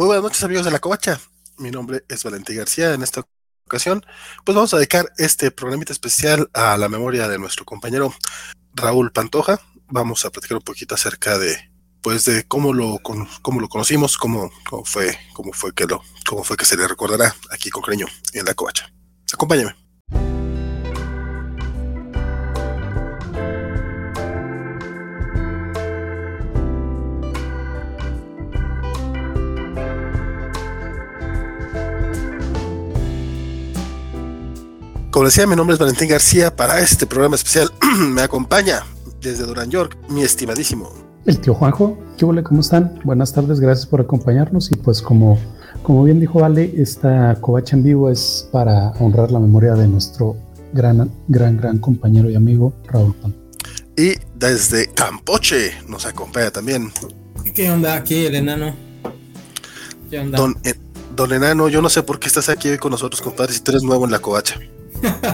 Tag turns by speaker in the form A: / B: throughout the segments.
A: Muy buenas noches amigos de la Covacha. Mi nombre es Valentín García. En esta ocasión, pues vamos a dedicar este programita especial a la memoria de nuestro compañero Raúl Pantoja. Vamos a platicar un poquito acerca de, pues, de cómo lo, cómo lo conocimos, cómo, cómo fue, cómo fue que lo, cómo fue que se le recordará aquí con cariño en la Covacha. Acompáñame. Como decía, mi nombre es Valentín García. Para este programa especial me acompaña desde Durán York mi estimadísimo.
B: El tío Juanjo, ¿qué hola? ¿Cómo están? Buenas tardes, gracias por acompañarnos. Y pues como, como bien dijo Vale, esta covacha en vivo es para honrar la memoria de nuestro gran, gran, gran compañero y amigo Raúl Pan.
A: Y desde Campoche nos acompaña también.
C: ¿Qué onda aquí, el enano?
A: ¿Qué onda? Don, eh, don Enano, yo no sé por qué estás aquí hoy con nosotros, compadre, si tú eres nuevo en la covacha.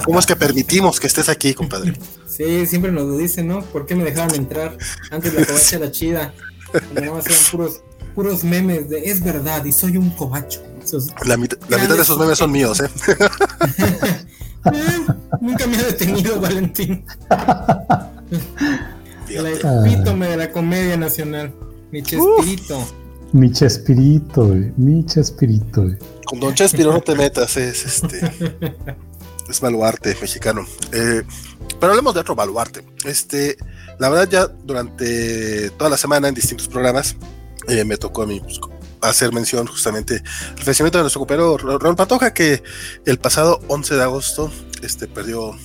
A: ¿Cómo es que permitimos que estés aquí, compadre?
C: Sí, siempre nos lo dicen, ¿no? ¿Por qué me dejaban entrar? Antes la covacha era chida. Nada más eran puros, puros memes de es verdad y soy un covacho.
A: la, mitad de esos memes son míos, ¿eh?
C: ¿eh? Nunca me ha detenido, Valentín. el epítome de la comedia nacional. Mi chespirito.
B: Mi chespirito. Mi chespirito, güey.
A: Con Don Chespiro no te metas, es este es baluarte mexicano. Eh, pero hablemos de otro baluarte. Este, la verdad, ya durante toda la semana en distintos programas eh, me tocó a mí pues, hacer mención justamente al fallecimiento de nuestro compañero Raúl Patoja, que el pasado 11 de agosto este, perdió,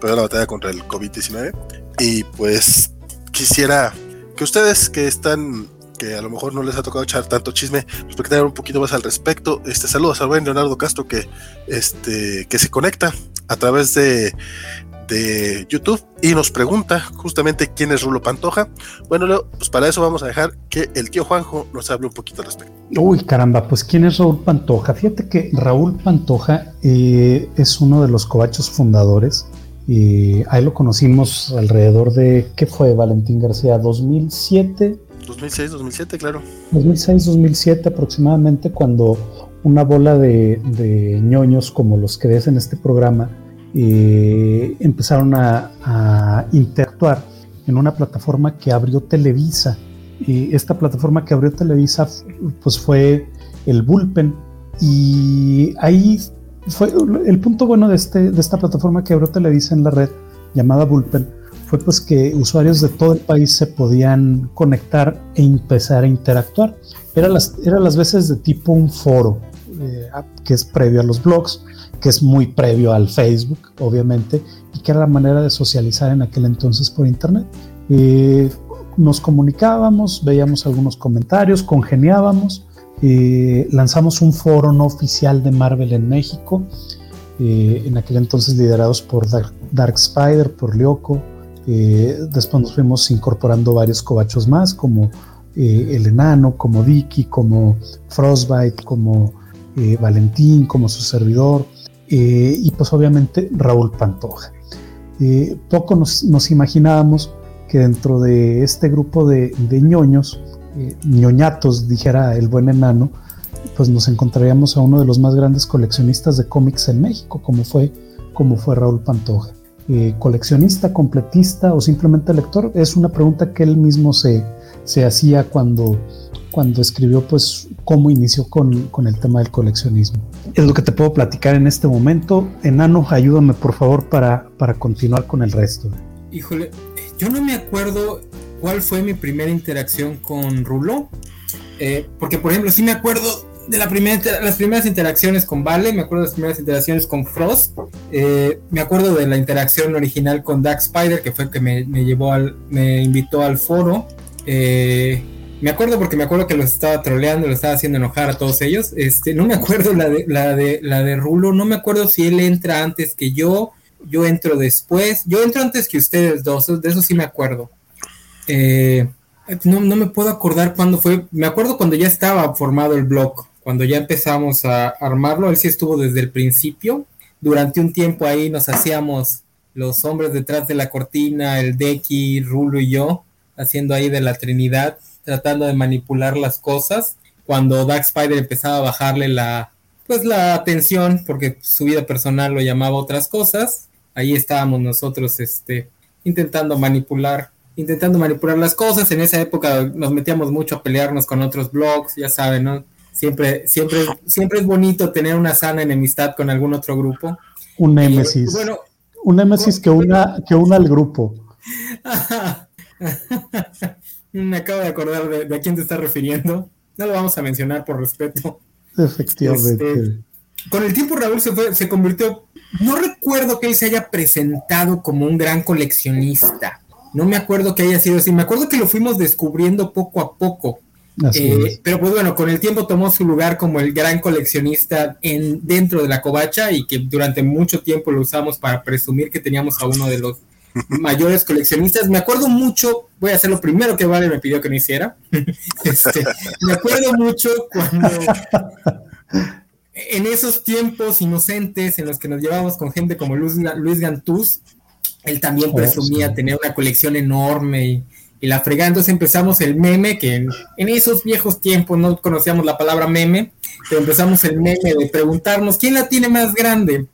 A: perdió la batalla contra el COVID-19. Y pues quisiera que ustedes que están que a lo mejor no les ha tocado echar tanto chisme, pues tener un poquito más al respecto. Este saludos al buen Leonardo Castro que, este, que se conecta a través de, de YouTube y nos pregunta justamente quién es Rulo Pantoja. Bueno, Leo, pues para eso vamos a dejar que el tío Juanjo nos hable un poquito al respecto.
B: Uy, caramba, pues quién es Raúl Pantoja. Fíjate que Raúl Pantoja eh, es uno de los covachos fundadores. Y ahí lo conocimos alrededor de, ¿qué fue Valentín García? ¿2007?
A: 2006, 2007, claro.
B: 2006, 2007 aproximadamente, cuando una bola de, ñoños como los que ves en este programa eh, empezaron a, interactuar en una plataforma que abrió Televisa. Y esta plataforma que abrió Televisa pues fue el Bullpen. Y ahí fue el punto bueno de, este, de esta plataforma que abrió Televisa en la red llamada Bullpen fue pues que usuarios de todo el país se podían conectar e empezar a interactuar. Era las, era las veces de tipo un foro, eh, que es previo a los blogs, que es muy previo al Facebook, obviamente, y que era la manera de socializar en aquel entonces por Internet. Eh, nos comunicábamos, veíamos algunos comentarios, congeniábamos, eh, lanzamos un foro no oficial de Marvel en México, en aquel entonces liderados por Dark, Spider, por Lyoko, eh, después nos fuimos incorporando varios cobachos más, como eh, el enano, como Dicky, como Frostbite, como eh, Valentín, como su servidor, y pues obviamente Raúl Pantoja. poco nos, imaginábamos que dentro de este grupo de, de ñoños, ñoñatos, dijera el buen enano, pues nos encontraríamos a uno de los más grandes coleccionistas de cómics en México, como fue, como fue Raúl Pantoja. Eh, coleccionista, completista o simplemente lector? Es una pregunta que él mismo se, se hacía cuando, cuando escribió pues cómo inició con, con, el tema del coleccionismo. Es lo que te puedo platicar en este momento. Enano, ayúdame por favor para, para continuar con el resto.
C: Híjole, yo no me acuerdo cuál fue mi primera interacción con Rulo. Eh, porque por ejemplo, sí me acuerdo de la primera, las primeras interacciones con Vale, me acuerdo de las primeras interacciones con Frost, eh, me acuerdo de la interacción original con Dark Spider, que fue el que me, llevó al, me invitó al foro. Eh, me acuerdo porque me acuerdo que los estaba troleando, lo estaba haciendo enojar a todos ellos. Este, no me acuerdo la de, la de, la de Rulo, no me acuerdo si él entra antes que yo, yo entro después, yo entro antes que ustedes dos, de eso sí me acuerdo. Eh, no, no me puedo acordar cuándo fue, me acuerdo cuando ya estaba formado el blog, cuando ya empezamos a armarlo, él sí estuvo desde el principio. Durante un tiempo ahí nos hacíamos los hombres detrás de la cortina, el Deki, Rulo y yo, haciendo ahí de la Trinidad, tratando de manipular las cosas. cuando Dark Spider empezaba a bajarle la, pues la atención, porque su vida personal lo llamaba otras cosas. Ahí estábamos nosotros, este, intentando manipular, intentando manipular las cosas. En esa época nos metíamos mucho a pelearnos con otros blogs, ya saben, ¿no? Siempre, siempre, siempre es bonito tener una sana enemistad con algún otro grupo.
B: Un némesis. Bueno, un némesis que una, que una al grupo.
C: Me acabo de acordar de, a quién te estás refiriendo. No lo vamos a mencionar por respeto.
B: Efectivamente. Este,
C: con el tiempo Raúl se, fue, se convirtió, no recuerdo que él se haya presentado como un gran coleccionista. No me acuerdo que haya sido así. Me acuerdo que lo fuimos descubriendo poco a poco. Eh, pero pues bueno, con el tiempo tomó su lugar como el gran coleccionista en, dentro de la covacha y que durante mucho tiempo lo usamos para presumir que teníamos a uno de los mayores coleccionistas. Me acuerdo mucho, voy a hacer lo primero que Vale me pidió que no hiciera. Este, me acuerdo mucho cuando en esos tiempos inocentes en los que nos llevábamos con gente como Luis, Luis Gantús, él también oh, presumía tener una colección enorme y y la fregada. Entonces empezamos el meme, que en, esos viejos tiempos no conocíamos la palabra meme, pero empezamos el meme de preguntarnos quién la tiene más grande.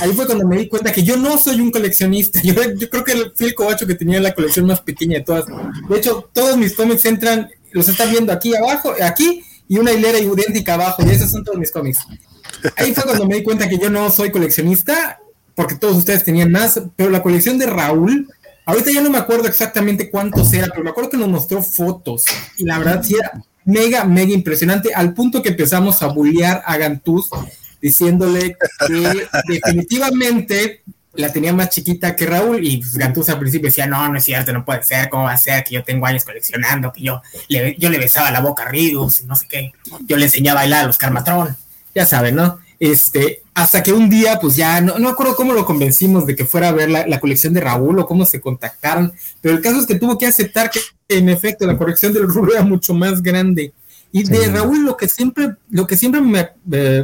C: Ahí fue cuando me di cuenta que yo no soy un coleccionista. Yo, creo que fui el cobacho que tenía la colección más pequeña de todas. De hecho, todos mis cómics entran, los están viendo aquí abajo, aquí, y una hilera idéntica abajo, y esos son todos mis cómics. Ahí fue cuando me di cuenta que yo no soy coleccionista, porque todos ustedes tenían más, pero la colección de Raúl Ahorita ya no me acuerdo exactamente cuántos era, pero me acuerdo que nos mostró fotos y la verdad sí era mega, mega impresionante, al punto que empezamos a bullear a Gantús diciéndole que definitivamente la tenía más chiquita que Raúl y pues, Gantús al principio decía, no, no es cierto, no puede ser, ¿cómo va a ser? Que yo tengo años coleccionando, que yo le, yo le besaba la boca a Ridus y no sé qué, yo le enseñaba a bailar a los Carmatrón, ya saben, ¿no? Este, hasta que un día, pues ya, no, no acuerdo cómo lo convencimos de que fuera a ver la, colección de Raúl o cómo se contactaron, pero el caso es que tuvo que aceptar que en efecto la colección del Raúl era mucho más grande. Y de Raúl lo que siempre, lo que siempre me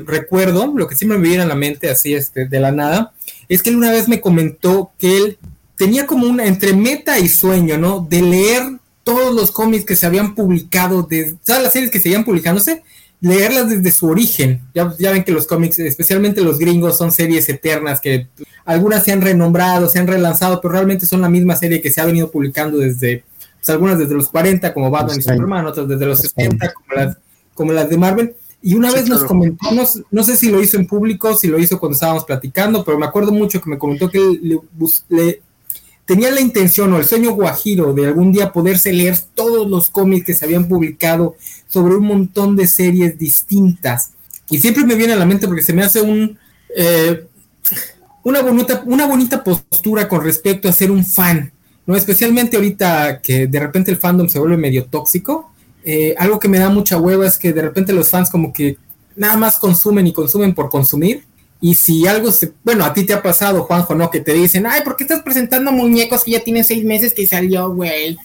C: recuerdo, lo que siempre me viene a la mente así este, de la nada, es que él una vez me comentó que él tenía como una entre meta y sueño, ¿no? De leer todos los cómics que se habían publicado, de todas las series que seguían publicándose, leerlas desde su origen. Ya, ya, ven que los cómics, especialmente los gringos, son series eternas que algunas se han renombrado, se han relanzado, pero realmente son la misma serie que se ha venido publicando desde, pues algunas desde los 40, como Batman y Superman, otras desde los 70, como las, como las de Marvel. Y una vez nos comentó, no, sé si lo hizo en público, si lo hizo cuando estábamos platicando, pero me acuerdo mucho que me comentó que le, le tenía la intención o el sueño guajiro de algún día poderse leer todos los cómics que se habían publicado sobre un montón de series distintas. Y siempre me viene a la mente porque se me hace un, eh, una, bonita, una bonita postura con respecto a ser un fan, ¿no? Especialmente ahorita que de repente el fandom se vuelve medio tóxico. Eh, algo que me da mucha hueva es que de repente los fans como que nada más consumen y consumen por consumir y si algo se, bueno, a ti te ha pasado, Juanjo, ¿no? Que te dicen, ay, ¿por qué estás presentando muñecos que ya tienen seis meses que salió, güey?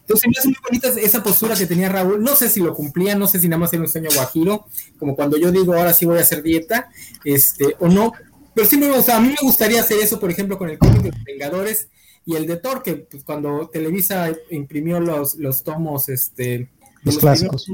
C: Entonces me hace muy bonita esa postura que tenía Raúl. No sé si lo cumplía, no sé si nada más era un sueño guajiro, como cuando yo digo ahora sí voy a hacer dieta, este, o no. Pero sí me gusta, a mí me gustaría hacer eso, por ejemplo, con el cómic de los Vengadores y el de Thor, que pues, cuando Televisa imprimió los, los tomos, este,
B: los, clásicos.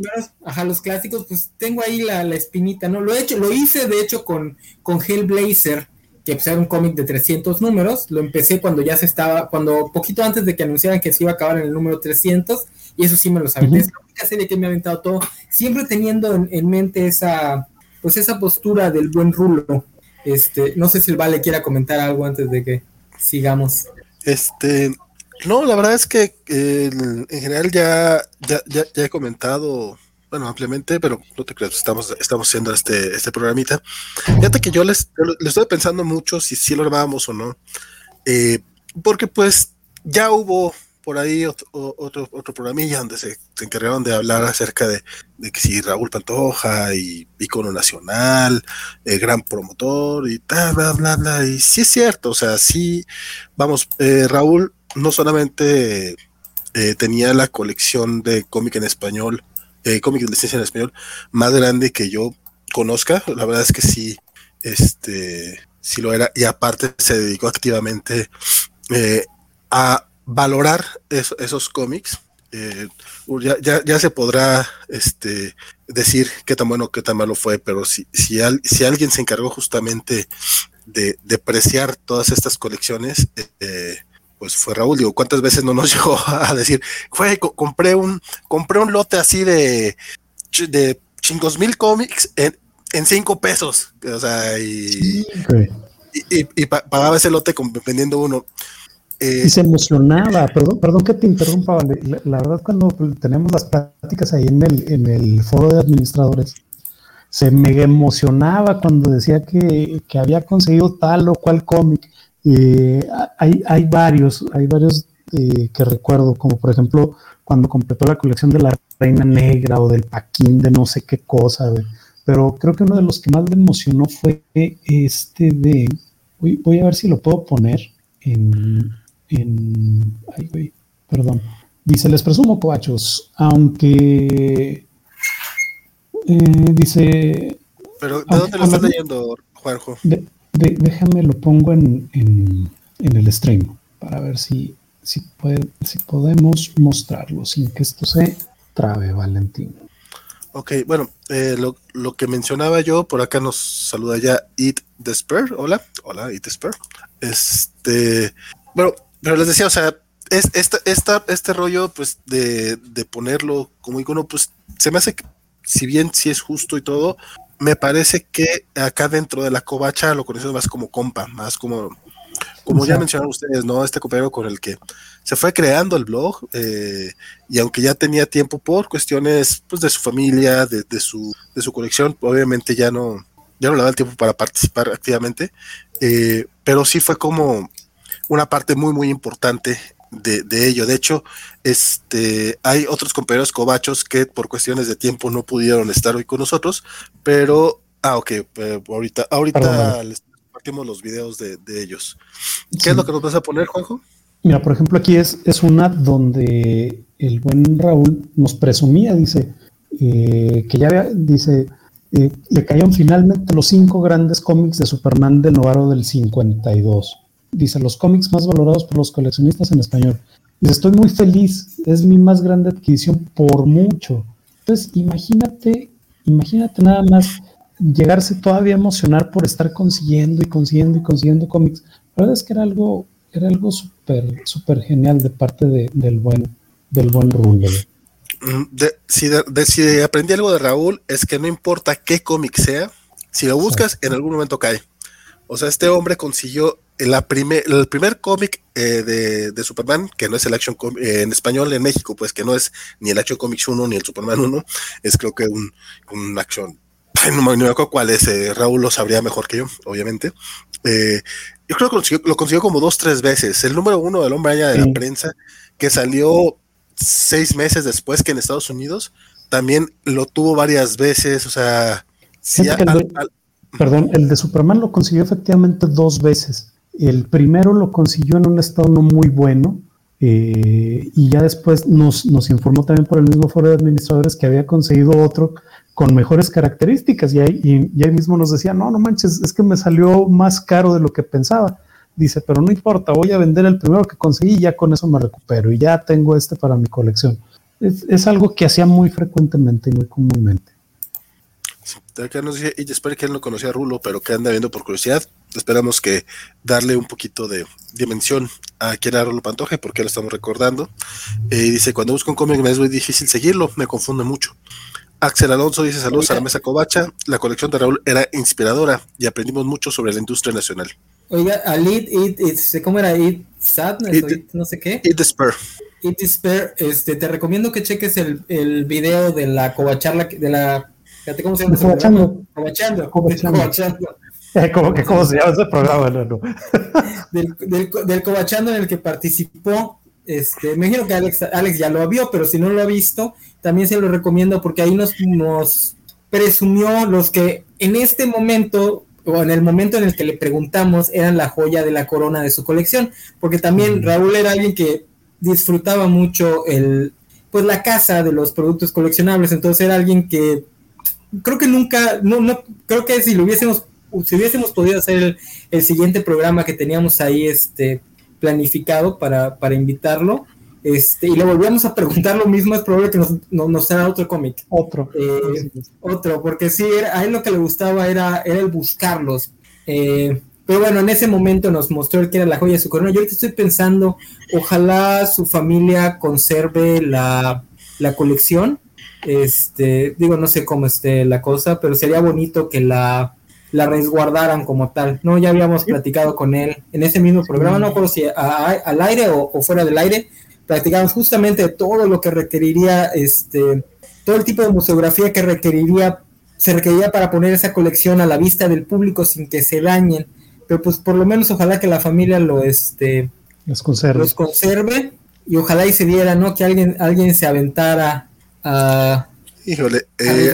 C: ajá, los clásicos, pues tengo ahí la, espinita, ¿no? Lo he hecho, lo hice de hecho con, con Hellblazer, que pues, era un cómic de 300 números. Lo empecé cuando ya se estaba, cuando poquito antes de que anunciaran que se iba a acabar en el número 300, y eso sí me lo sabía. Es la única serie que me ha aventado todo, siempre teniendo en, mente esa, pues esa postura del buen rulo. Este, no sé si el Vale quiera comentar algo antes de que sigamos.
A: Este, no, la verdad es que en general ya, ya, ya, he comentado, bueno, ampliamente, pero no te creas, estamos, estamos haciendo este, este programita. Fíjate que yo les, les estoy pensando mucho si sí lo grabamos o no, eh, porque pues ya hubo por ahí otro, otro, programilla donde se, encargaron de hablar acerca de, que si Raúl Pantoja y icono nacional, eh, gran promotor y tal, bla, bla, bla, y sí es cierto, o sea, sí, vamos, eh, Raúl no solamente eh, tenía la colección de cómic en español, eh, cómic de licencia en español, más grande que yo conozca. La verdad es que sí, este, sí lo era. Y aparte se dedicó activamente a valorar esos cómics Eh, ya, ya, se podrá este, decir qué tan bueno, qué tan malo fue, pero si, si, si alguien se encargó justamente de, de preciar todas estas colecciones, eh, pues fue Raúl. Digo, ¿cuántas veces no nos llegó a decir, fue, compré un, compré un lote así de, de chingos mil cómics en, en cinco pesos? O sea, y, y, pagaba ese lote vendiendo uno.
B: Eh, y se emocionaba, perdón, perdón que te interrumpa, la, verdad cuando tenemos las prácticas ahí en el, en el foro de administradores, se mega emocionaba cuando decía que, que había conseguido tal o cual cómic. Eh, hay, hay varios, hay varios eh, que recuerdo, como por ejemplo cuando completó la colección de la Reina Negra o del Paquín de no sé qué cosa, pero creo que uno de los que más le emocionó fue este de, voy, voy a ver si lo puedo poner en, en ay, güey, perdón. Dice, les presumo, coachos, aunque eh, dice...
A: Pero, ¿de dónde lo estás leyendo, Juanjo?
B: déjame lo pongo en, en, el stream para ver si, si, puede, si podemos mostrarlo sin que esto se trabe, Valentín.
A: Ok, bueno, eh, lo, lo, que mencionaba yo, por acá nos saluda ya Eat Despair. Hola, hola, Eat Despair. Este, bueno, pero les decía, o sea, es, esta, esta, este rollo, pues, de, de ponerlo como icono, pues, se me hace que, si bien sí es justo y todo, me parece que acá dentro de la covacha lo conocemos más como compa, más como, como ya mencionaron ustedes, ¿no? Este compañero con el que se fue creando el blog, eh, y aunque ya tenía tiempo por cuestiones pues, de su familia, de, de, su, de su colección, obviamente ya no, ya no le da el tiempo para participar activamente, eh, pero sí fue como una parte muy, muy importante de, de, ello. De hecho, este, hay otros compañeros cobachos que por cuestiones de tiempo no pudieron estar hoy con nosotros, pero, ah, ok, eh, ahorita, ahorita les compartimos los videos de, de ellos. ¿Qué es lo que nos vas a poner, Juanjo?
B: Mira, por ejemplo, aquí es, es una donde el buen Raúl nos presumía, dice, eh, que ya dice, eh, le cayeron finalmente los cinco grandes cómics de Superman del Novaro del 52 dice, los cómics más valorados por los coleccionistas en español. Dice, estoy muy feliz, es mi más grande adquisición por mucho. Entonces, imagínate, imagínate nada más llegarse todavía a emocionar por estar consiguiendo y consiguiendo y consiguiendo cómics. La verdad es que era algo, era algo súper, súper genial de parte del buen, del buen Raúl.
A: Mm, si, de, aprendí algo de Raúl, es que no importa qué cómic sea, si lo buscas, en algún momento cae. O sea, este hombre consiguió la primer, el primer cómic eh, de, Superman, que no es el Action eh, en español en México, pues que no es ni el Action Comics 1 ni el Superman 1, es creo que un, un Action. No me acuerdo cuál es, eh, Raúl lo sabría mejor que yo, obviamente. yo creo que lo consiguió, como dos, tres veces. El número uno del hombre allá de la prensa, que salió seis meses después que en Estados Unidos, también lo tuvo varias veces, o sea, sí,
B: Perdón, el de Superman lo consiguió efectivamente dos veces. El primero lo consiguió en un estado no muy bueno eh, y ya después nos, informó también por el mismo foro de administradores que había conseguido otro con mejores características y ahí, mismo nos decía, no, no manches, es que me salió más caro de lo que pensaba. Dice, pero no importa, voy a vender el primero que conseguí y ya con eso me recupero y ya tengo este para mi colección. Es, algo que hacía muy frecuentemente y muy comúnmente.
A: Acá nos dice, y espero que él no conocía a Rulo, pero que anda viendo por curiosidad. Esperamos que darle un poquito de dimensión a quién era Rulo Pantoje, porque lo estamos recordando. Eh, y dice, cuando busco un cómic me es muy difícil seguirlo, me confunde mucho. Axel Alonso dice, saludos a la mesa Covacha. La colección de Raúl era inspiradora y aprendimos mucho sobre la industria nacional.
C: Oiga, Alit, it, ¿cómo era? It Sadness, no sé qué.
A: It Despair.
C: It Despair, este, te recomiendo que cheques el, el video de la covacharla, de la ¿cómo se llama? Cobachando. Cobachando. Cobachando.
B: ¿Cómo, que, ¿Cómo se llama ese programa?
C: del, del, del, Cobachando en el que participó. Este, me imagino que Alex, Alex ya lo vio, pero si no lo ha visto, también se lo recomiendo porque ahí nos, nos presumió los que en este momento o en el momento en el que le preguntamos eran la joya de la corona de su colección, porque también Raúl era alguien que disfrutaba mucho el pues la casa de los productos coleccionables, entonces era alguien que creo que nunca, no, no, creo que si lo hubiésemos, si hubiésemos podido hacer el, siguiente programa que teníamos ahí este planificado para, para invitarlo, Este, y le volvíamos a preguntar lo mismo, es probable que nos, nos, otro cómic.
B: Otro.
C: Eh, otro, porque sí, a él lo que le gustaba era, era el buscarlos. Eh, pero bueno, en ese momento nos mostró el que era la joya de su corona. Yo ahorita estoy pensando, ojalá su familia conserve la, la colección. Este, digo, no sé cómo esté la cosa, pero sería bonito que la, la resguardaran como tal. No, ya habíamos platicado con él en ese mismo programa, no recuerdo si al aire o, fuera del aire, platicamos justamente todo lo que requeriría, este, todo el tipo de museografía que requeriría, se requeriría para poner esa colección a la vista del público sin que se dañen. Pero pues por lo menos ojalá que la familia lo, este,
B: los conserve.
C: Los conserve y ojalá y se viera, ¿no? Que alguien, alguien se aventara a...
A: Híjole, eh,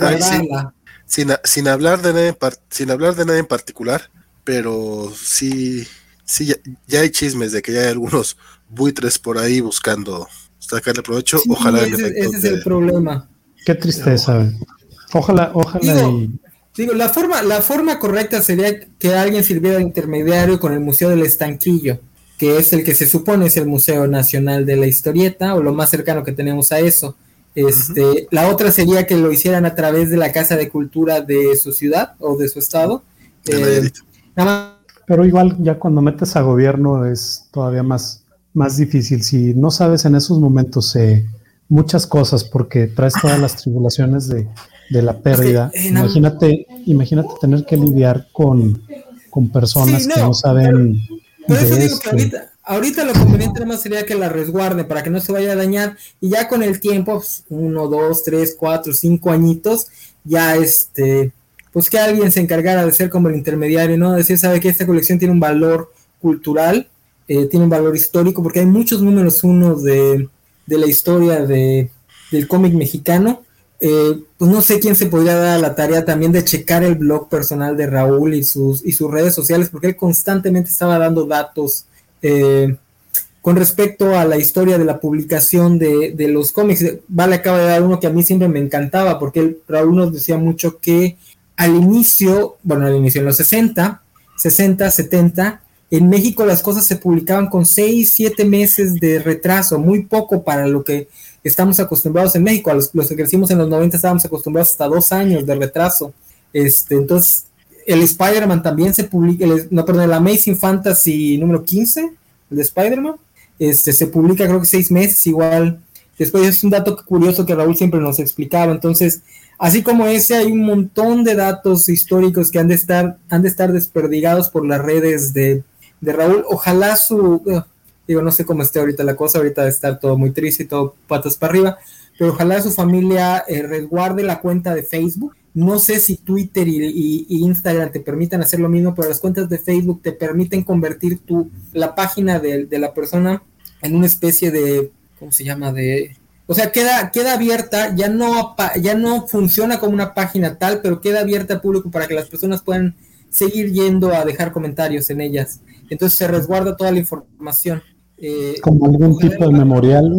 A: sin, hablar de nada en sin hablar de nada en particular, pero sí, sí ya, hay chismes de que ya hay algunos buitres por ahí buscando sacarle provecho. ojalá
C: ese, ese es el problema.
B: Qué tristeza. Ojalá, ojalá.
C: Digo, la forma, la forma correcta sería que alguien sirviera de intermediario con el Museo del Estanquillo, que es el que se supone es el Museo Nacional de la Historieta, o lo más cercano que tenemos a eso. Este, La otra sería que lo hicieran a través de la Casa de Cultura de su ciudad o de su estado.
B: Eh, Pero igual ya cuando metes a gobierno es todavía más, más difícil. Si no sabes en esos momentos eh, muchas cosas porque traes todas las tribulaciones de, la pérdida, imagínate, imagínate tener que lidiar con, personas que no saben.
C: Por eso digo que ahorita, ahorita lo conveniente más sería que la resguarde para que no se vaya a dañar y ya con el tiempo, pues, uno, dos, tres, cuatro, cinco añitos, ya este, pues que alguien se encargara de ser como el intermediario, ¿no? Decir, sabe que esta colección tiene un valor cultural, eh, tiene un valor histórico, porque hay muchos números uno de, de la historia de, del cómic mexicano. Eh, pues no sé quién se podría dar la tarea también de checar el blog personal de Raúl y sus, y sus redes sociales, porque él constantemente estaba dando datos eh, con respecto a la historia de la publicación de, los cómics. Vale, acaba de dar uno que a mí siempre me encantaba, porque Raúl nos decía mucho que al inicio, bueno, al inicio, en los 60, 60, 70, en México las cosas se publicaban con 6, 7 meses de retraso, muy poco para lo que estamos acostumbrados en México. A los, que crecimos en los 90 estábamos acostumbrados hasta dos años de retraso. Este, entonces, el Spider-Man también se publica, no, perdón, el Amazing Fantasy número 15, el de Spider-Man, este, se publica creo que seis meses igual. Después es un dato curioso que Raúl siempre nos explicaba. Entonces, así como ese, hay un montón de datos históricos que han de estar, han de estar desperdigados por las redes de, de Raúl. Ojalá su, digo, no sé cómo esté ahorita la cosa, ahorita de estar todo muy triste y todo patas para arriba, pero ojalá su familia eh, resguarde la cuenta de Facebook no sé si Twitter y, Instagram te permitan hacer lo mismo, pero las cuentas de Facebook te permiten convertir tu, la página de, la persona en una especie de, ¿cómo se llama? De, o sea, queda, queda abierta, ya no, ya no funciona como una página tal, pero queda abierta al público para que las personas puedan seguir yendo a dejar comentarios en ellas. Entonces se resguarda toda la información.
B: Eh, como algún tipo de memorial.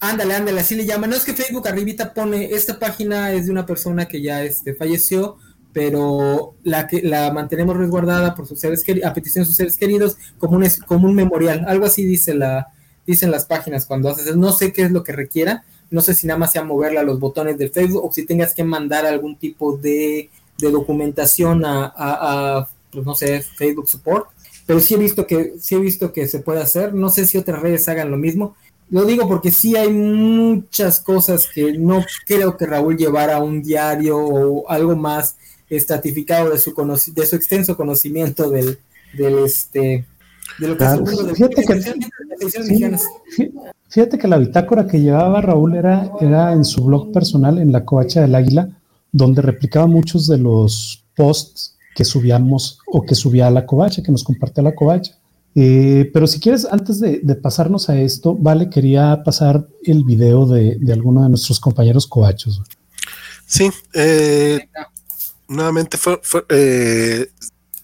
C: Ándale, ándale, así le llaman. No es que Facebook arribita pone, esta página es de una persona que ya este, falleció, pero la que la mantenemos resguardada por sus seres a petición de sus seres queridos como un, como un memorial. Algo así dice la, dicen las páginas cuando haces. No sé qué es lo que requiera. No sé si nada más sea moverle a los botones del Facebook o si tengas que mandar algún tipo de, documentación a, a, pues no sé, Facebook Support. Pero sí he visto que, sí he visto que se puede hacer. No sé si otras redes hagan lo mismo lo digo porque sí hay muchas cosas que no creo que Raúl llevara a un diario o algo más estratificado de su de su extenso conocimiento del, del este de lo que
B: fíjate, que, fíjate que la bitácora que llevaba Raúl era, era en su blog personal en la covacha del águila donde replicaba muchos de los posts que subíamos o que subía a la covacha, que nos compartía la covacha. Eh, pero si quieres, antes de, pasarnos a esto, Vale, quería pasar el video de, alguno de nuestros compañeros coachos.
A: Sí, eh, nuevamente fue, eh,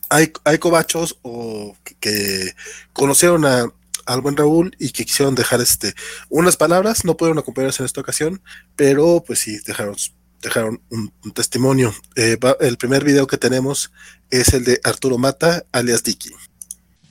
A: hay, hay cobachos que, conocieron a, al buen Raúl y que quisieron dejar este unas palabras, no pudieron acompañarse en esta ocasión, pero pues sí dejaron, dejaron un, testimonio. el primer video que tenemos es el de Arturo Mata, alias Dicky.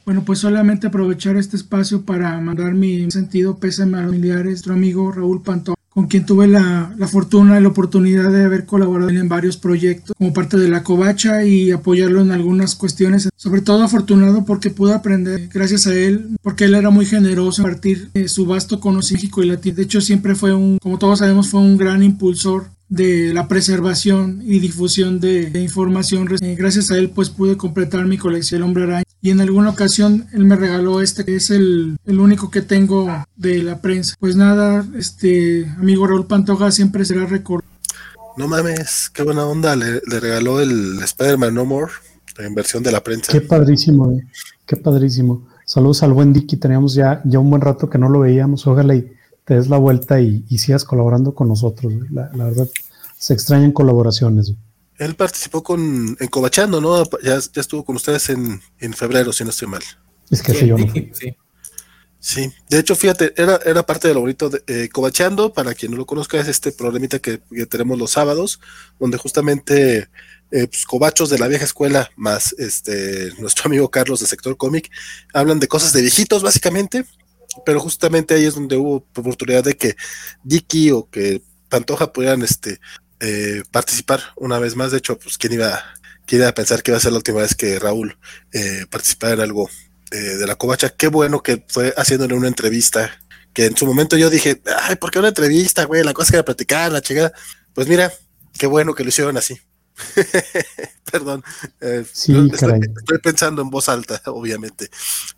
D: Bueno, pues solamente aprovechar este espacio para mandar mi sentido pésame a los familiares, nuestro amigo Raúl Pantón con quien tuve la, fortuna y la oportunidad de haber colaborado en varios proyectos como parte de la covacha y apoyarlo en algunas cuestiones. Sobre todo afortunado porque pude aprender gracias a él, porque él era muy generoso en partir su vasto conocimiento y latino. De hecho, siempre fue un, como todos sabemos, fue un gran impulsor de la preservación y difusión de, información. Eh, gracias a él pues pude completar mi colección Hombre Araña y en alguna ocasión él me regaló este que es el, el, único que tengo de la prensa. Pues nada, este amigo Raúl Pantoja siempre será recordado.
A: No mames, qué buena onda, le, regaló el Spider-Man No More en versión de la prensa.
B: Qué padrísimo, eh. qué padrísimo. Saludos al buen Dicky, teníamos ya, ya un buen rato que no lo veíamos, ojalá y te des la vuelta y, sigas colaborando con nosotros. La, verdad, se extrañan colaboraciones.
A: Él participó con, en Cobachando, ¿no? Ya, ya estuvo con ustedes en, en, febrero, si no estoy mal.
B: Es que sí, yo no fui.
A: Sí. sí. de hecho, fíjate, era, era parte de lo bonito de eh, Cobachando, para quien no lo conozca, es este problemita que, tenemos los sábados, donde justamente eh, pues, cobachos de la vieja escuela, más este nuestro amigo Carlos de Sector Cómic, hablan de cosas de viejitos, básicamente, pero justamente ahí es donde hubo oportunidad de que Dicky o que Pantoja pudieran este, eh, participar una vez más. De hecho, pues quién iba, quién iba a pensar que iba a ser la última vez que Raúl eh, participara en algo eh, de la covacha. Qué bueno que fue haciéndole una entrevista. Que en su momento yo dije, ay, ¿por qué una entrevista, güey? La cosa que era platicar, la chica. Pues mira, qué bueno que lo hicieron así. Perdón. estoy, pensando en voz alta, obviamente.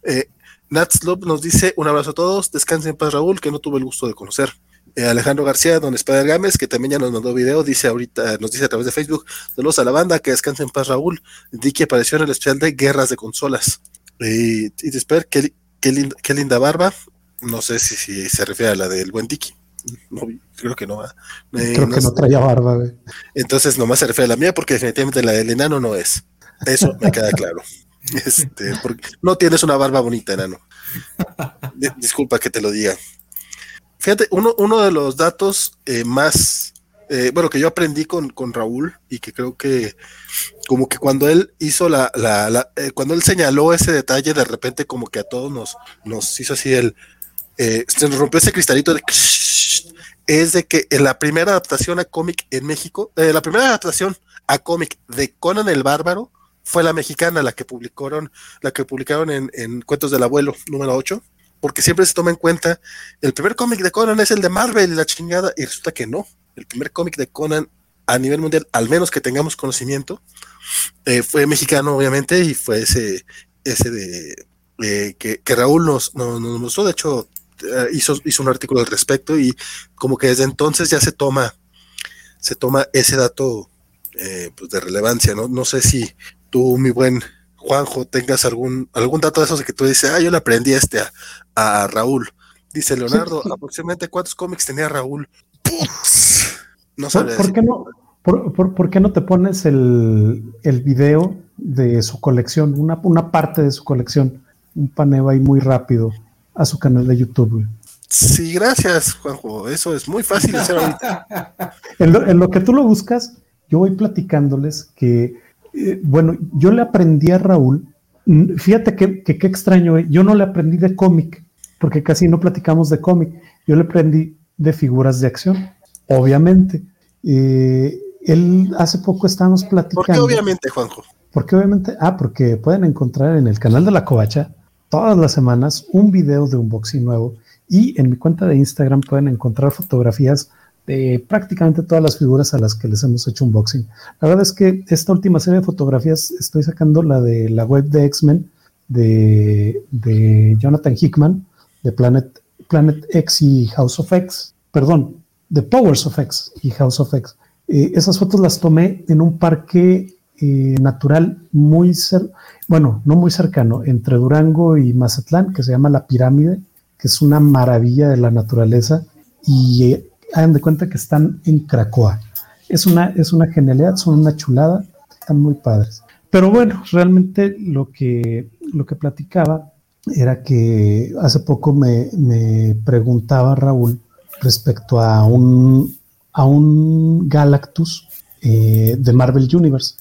A: Eh, Natslop nos dice un abrazo a todos, descansen en paz Raúl, que no tuve el gusto de conocer. Eh, Alejandro García, don Spider Gámez, que también ya nos mandó video, dice ahorita, nos dice a través de Facebook, saludos a la banda, que descansen en paz Raúl. Dicky apareció en el especial de Guerras de Consolas. y y qué, qué, linda barba. No sé si, se refiere a la del buen Dicky. No, creo que no.
B: Eh, creo que no traía barba, güey.
A: Entonces nomás se refiere a la mía porque definitivamente la del enano no es. Eso me queda claro. Este, porque no tienes una barba bonita, enano. Disculpa que te lo diga. Fíjate, uno, uno de los datos eh, más, eh, bueno, que yo aprendí con, con, Raúl y que creo que como que cuando él hizo la, la, eh, cuando él señaló ese detalle, de repente como que a todos nos, nos hizo así el, se nos rompió ese cristalito de es de que en la primera adaptación a cómic en México, la primera adaptación a cómic de Conan el Bárbaro fue la mexicana la que publicaron, la que publicaron en, Cuentos del Abuelo, número 8, porque siempre se toma en cuenta, el primer cómic de Conan es el de Marvel y la chingada, y resulta que no. El primer cómic de Conan a nivel mundial, al menos que tengamos conocimiento, eh, fue mexicano, obviamente, y fue ese, ese de eh, que, Raúl nos, nos, mostró, de hecho, eh, hizo, hizo un artículo al respecto, y como que desde entonces ya se toma, se toma ese dato pues de relevancia, ¿no? No sé si tú, mi buen Juanjo, tengas algún, algún dato de esos de que tú dices, ah, yo le aprendí este a, Raúl. Dice Leonardo, aproximadamente cuántos cómics tenía Raúl.
B: No sé. ¿Por, qué no, por, qué no te pones el, el video de su colección, una, una, parte de su colección, un paneo ahí muy rápido a su canal de YouTube?
A: Sí, gracias, Juanjo. Eso es muy fácil de hacer ahorita.
B: en, lo, en lo que tú lo buscas, yo voy platicándoles que eh, bueno, yo le aprendí a Raúl, fíjate que qué extraño, eh, yo no le aprendí de cómic, porque casi no platicamos de cómic, yo le aprendí de figuras de acción, obviamente. Eh, él hace poco estábamos platicando. ¿Por qué
A: obviamente, Juanjo?
B: Porque obviamente, ah, porque pueden encontrar en el canal de la Covacha todas las semanas un video de unboxing nuevo y en mi cuenta de Instagram pueden encontrar fotografías prácticamente todas las figuras a las que les hemos hecho unboxing. La verdad es que esta última serie de fotografías estoy sacando la de la web de X-Men de, Jonathan Hickman, de Planet, Planet X y House of X, perdón, de Powers of X y House of X. Eh, esas fotos las tomé en un parque eh, natural muy cercano, bueno, no muy cercano, entre Durango y Mazatlán, que se llama La Pirámide, que es una maravilla de la naturaleza. Y eh, hagan de cuenta que están en Cracoa. Es una, es una genialidad, son una chulada, están muy padres. Pero bueno, realmente lo que, lo que platicaba era que hace poco me, preguntaba Raúl respecto a un, a un Galactus eh, de Marvel Universe.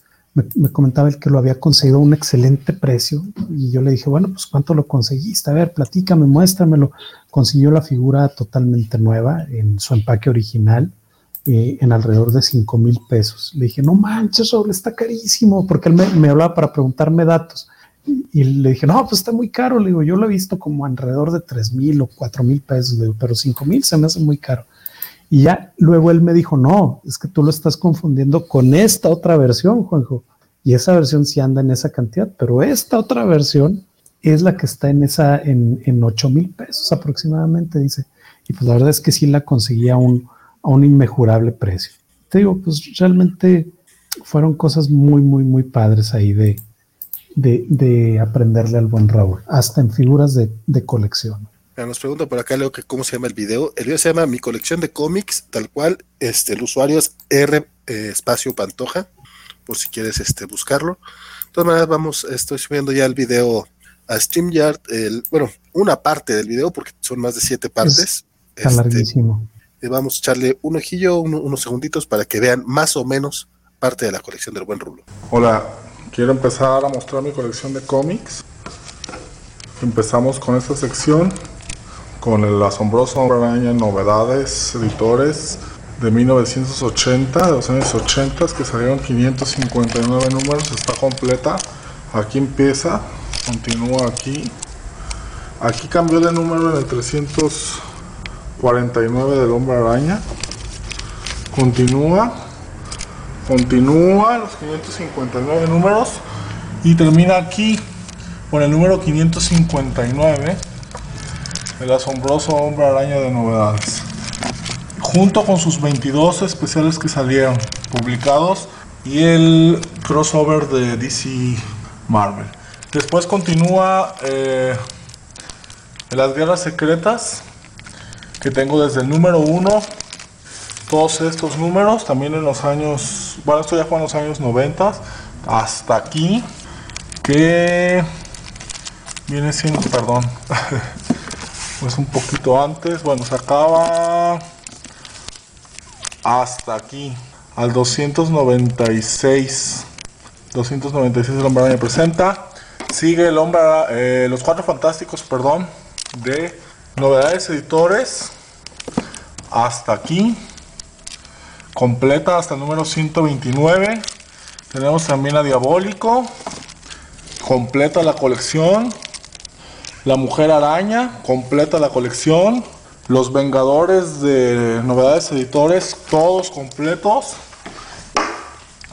B: Me, comentaba él que lo había conseguido a un excelente precio y yo le dije, bueno, pues ¿cuánto lo conseguiste? A ver, platícame, muéstramelo. Consiguió la figura totalmente nueva en su empaque original eh, en alrededor de 5 mil pesos. Le dije, no manches, Raúl, está carísimo, porque él me, hablaba para preguntarme datos. Y, le dije, no, pues está muy caro. Le digo, yo lo he visto como alrededor de 3 mil o 4 mil pesos, le digo, pero 5 mil se me hace muy caro. Y ya luego él me dijo, no, es que tú lo estás confundiendo con esta otra versión, Juanjo. Y esa versión sí anda en esa cantidad, pero esta otra versión es la que está en esa, en, en 8 mil pesos aproximadamente, dice. Y pues la verdad es que sí la conseguía a un, a un inmejorable precio. Te digo, pues realmente fueron cosas muy, muy, muy padres ahí de, de, aprenderle al buen Raúl, hasta en figuras de, de colección.
A: Nos pregunta por acá, Leo, que cómo se llama el video. El video se llama Mi colección de cómics, tal cual. Este, el usuario es R eh, espacio Pantoja, por si quieres este, buscarlo. De todas maneras, vamos, estoy subiendo ya el video a StreamYard. El, bueno, una parte del video, porque son más de siete partes.
B: está este, larguísimo.
A: Y vamos a echarle un ojillo, unos segunditos, para que vean más o menos parte de la colección del buen Rulo.
E: Hola, quiero empezar a mostrar mi colección de cómics. Empezamos con esta sección con el asombroso Hombre Araña Novedades Editores de 1980, de los años 80, que salieron 559 números, está completa. Aquí empieza, continúa aquí. Aquí cambió de número en el 349 del Hombre Araña. Continúa, continúa los 559 números y termina aquí con el número 559 el asombroso hombre araña de novedades, junto con sus 22 especiales que salieron publicados y el crossover de DC Marvel. Después continúa eh, las guerras secretas, que tengo desde el número 1, todos estos números, también en los años, bueno, esto ya fue en los años 90, hasta aquí, que viene siendo, perdón, pues un poquito antes, bueno, se acaba hasta aquí, al 296. 296 el hombre araña presenta. Sigue el hombre, eh, los cuatro fantásticos, perdón, de novedades editores. Hasta aquí. Completa hasta el número 129. Tenemos también a Diabólico. Completa la colección. La Mujer Araña, completa la colección. Los Vengadores de Novedades Editores, todos completos.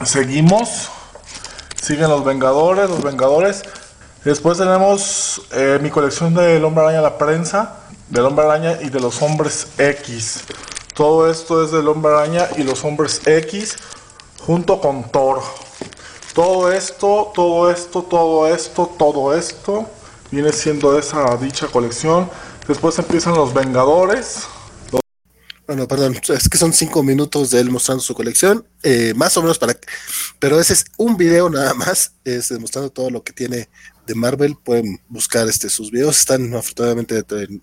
E: Seguimos. Siguen los Vengadores, los Vengadores. Después tenemos eh, mi colección del Hombre Araña, la prensa, del Hombre Araña y de los Hombres X. Todo esto es del Hombre Araña y los Hombres X junto con Thor. Todo esto, todo esto, todo esto, todo esto viene siendo esa dicha colección. Después empiezan los Vengadores.
A: Bueno, perdón, es que son cinco minutos de él mostrando su colección, eh, más o menos para, pero ese es un video nada más, es demostrando todo lo que tiene de Marvel. Pueden buscar este sus videos, están afortunadamente en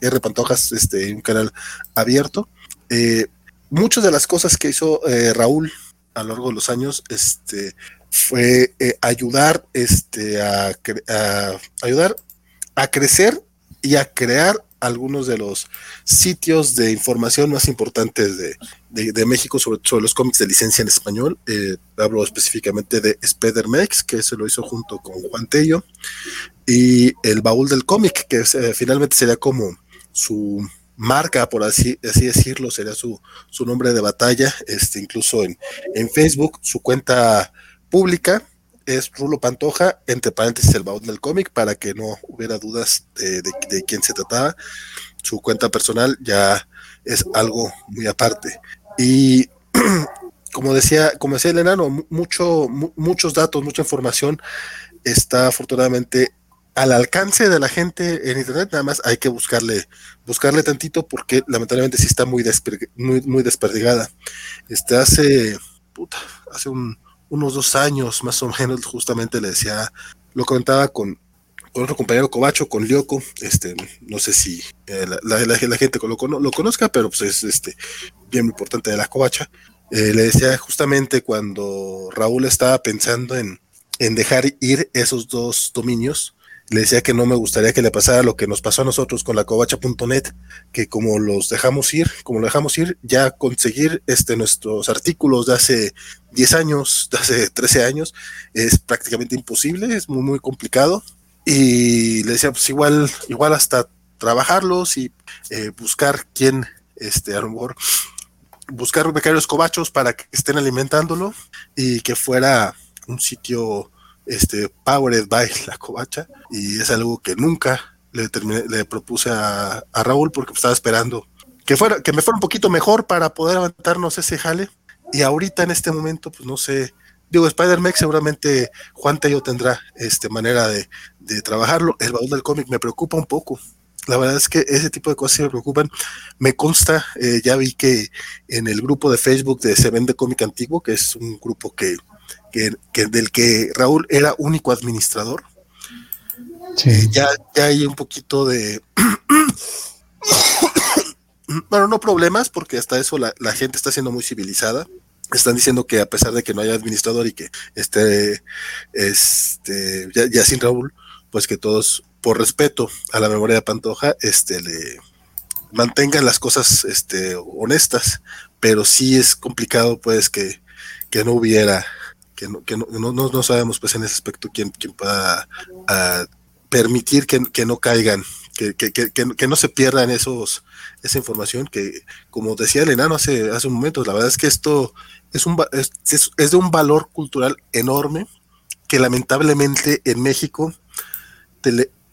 A: R, Pantojas, este un canal abierto. Eh, muchas de las cosas que hizo eh, Raúl a lo largo de los años, este, fue eh, ayudar, este, a, ayudar a crecer y a crear algunos de los sitios de información más importantes de, México sobre, sobre, los cómics de licencia en español. Eh, hablo específicamente de Spider-Mex, que se lo hizo junto con Juan Tello, y el baúl del cómic, que eh, finalmente sería como su marca, por así, así decirlo, sería su, su nombre de batalla, este, incluso en, en Facebook, su cuenta pública es Rulo Pantoja, entre paréntesis el baúl del cómic, para que no hubiera dudas de, quién se trataba. Su cuenta personal ya es algo muy aparte. Y como decía, como decía el enano, mucho, muchos datos, mucha información está afortunadamente al alcance de la gente en internet, nada más hay que buscarle, buscarle tantito porque lamentablemente sí está muy, muy, muy desperdigada. Este hace, hace un, unos dos años más o menos, justamente le decía, lo comentaba con, otro compañero Cobacho, con Lioco, este, no sé si eh, la, gente lo, lo, conozca, pero pues es este, bien importante de la Covacha. Eh, le decía justamente cuando Raúl estaba pensando en, en dejar ir esos dos dominios, le decía que no me gustaría que le pasara lo que nos pasó a nosotros con la covacha.net, que como los dejamos ir, como lo dejamos ir, ya conseguir este, nuestros artículos de hace 10 años, de hace 13 años, es prácticamente imposible, es muy, muy complicado. Y le decía, pues igual, igual hasta trabajarlos y eh, buscar quién, este, a lo mejor, buscar becarios covachos para que estén alimentándolo y que fuera un sitio este, Powered by la covacha, y es algo que nunca le, propuse a, Raúl porque estaba esperando que, fuera, que me fuera un poquito mejor para poder aventarnos ese jale. Y ahorita en este momento, pues no sé, digo, Spider-Man seguramente Juan Tello tendrá este, manera de, trabajarlo. El baúl del cómic me preocupa un poco. La verdad es que ese tipo de cosas me preocupan. Me consta, eh, ya vi que en el grupo de Facebook de Se Vende Cómic Antiguo, que es un grupo que que, del que Raúl era único administrador. Eh, ya, hay un poquito de... bueno, no problemas, porque hasta eso la, gente está siendo muy civilizada. Están diciendo que a pesar de que no haya administrador y que esté este, ya, sin Raúl, pues que todos, por respeto a la memoria de Pantoja, este, le mantengan las cosas este, honestas, pero sí es complicado pues que, que no hubiera que no, no, sabemos pues en ese aspecto quién, quién pueda ah, permitir que, no caigan, que, que, no se pierdan esos, esa información que, como decía el enano hace, hace un momento, la verdad es que esto es, un, es, de un valor cultural enorme que lamentablemente en México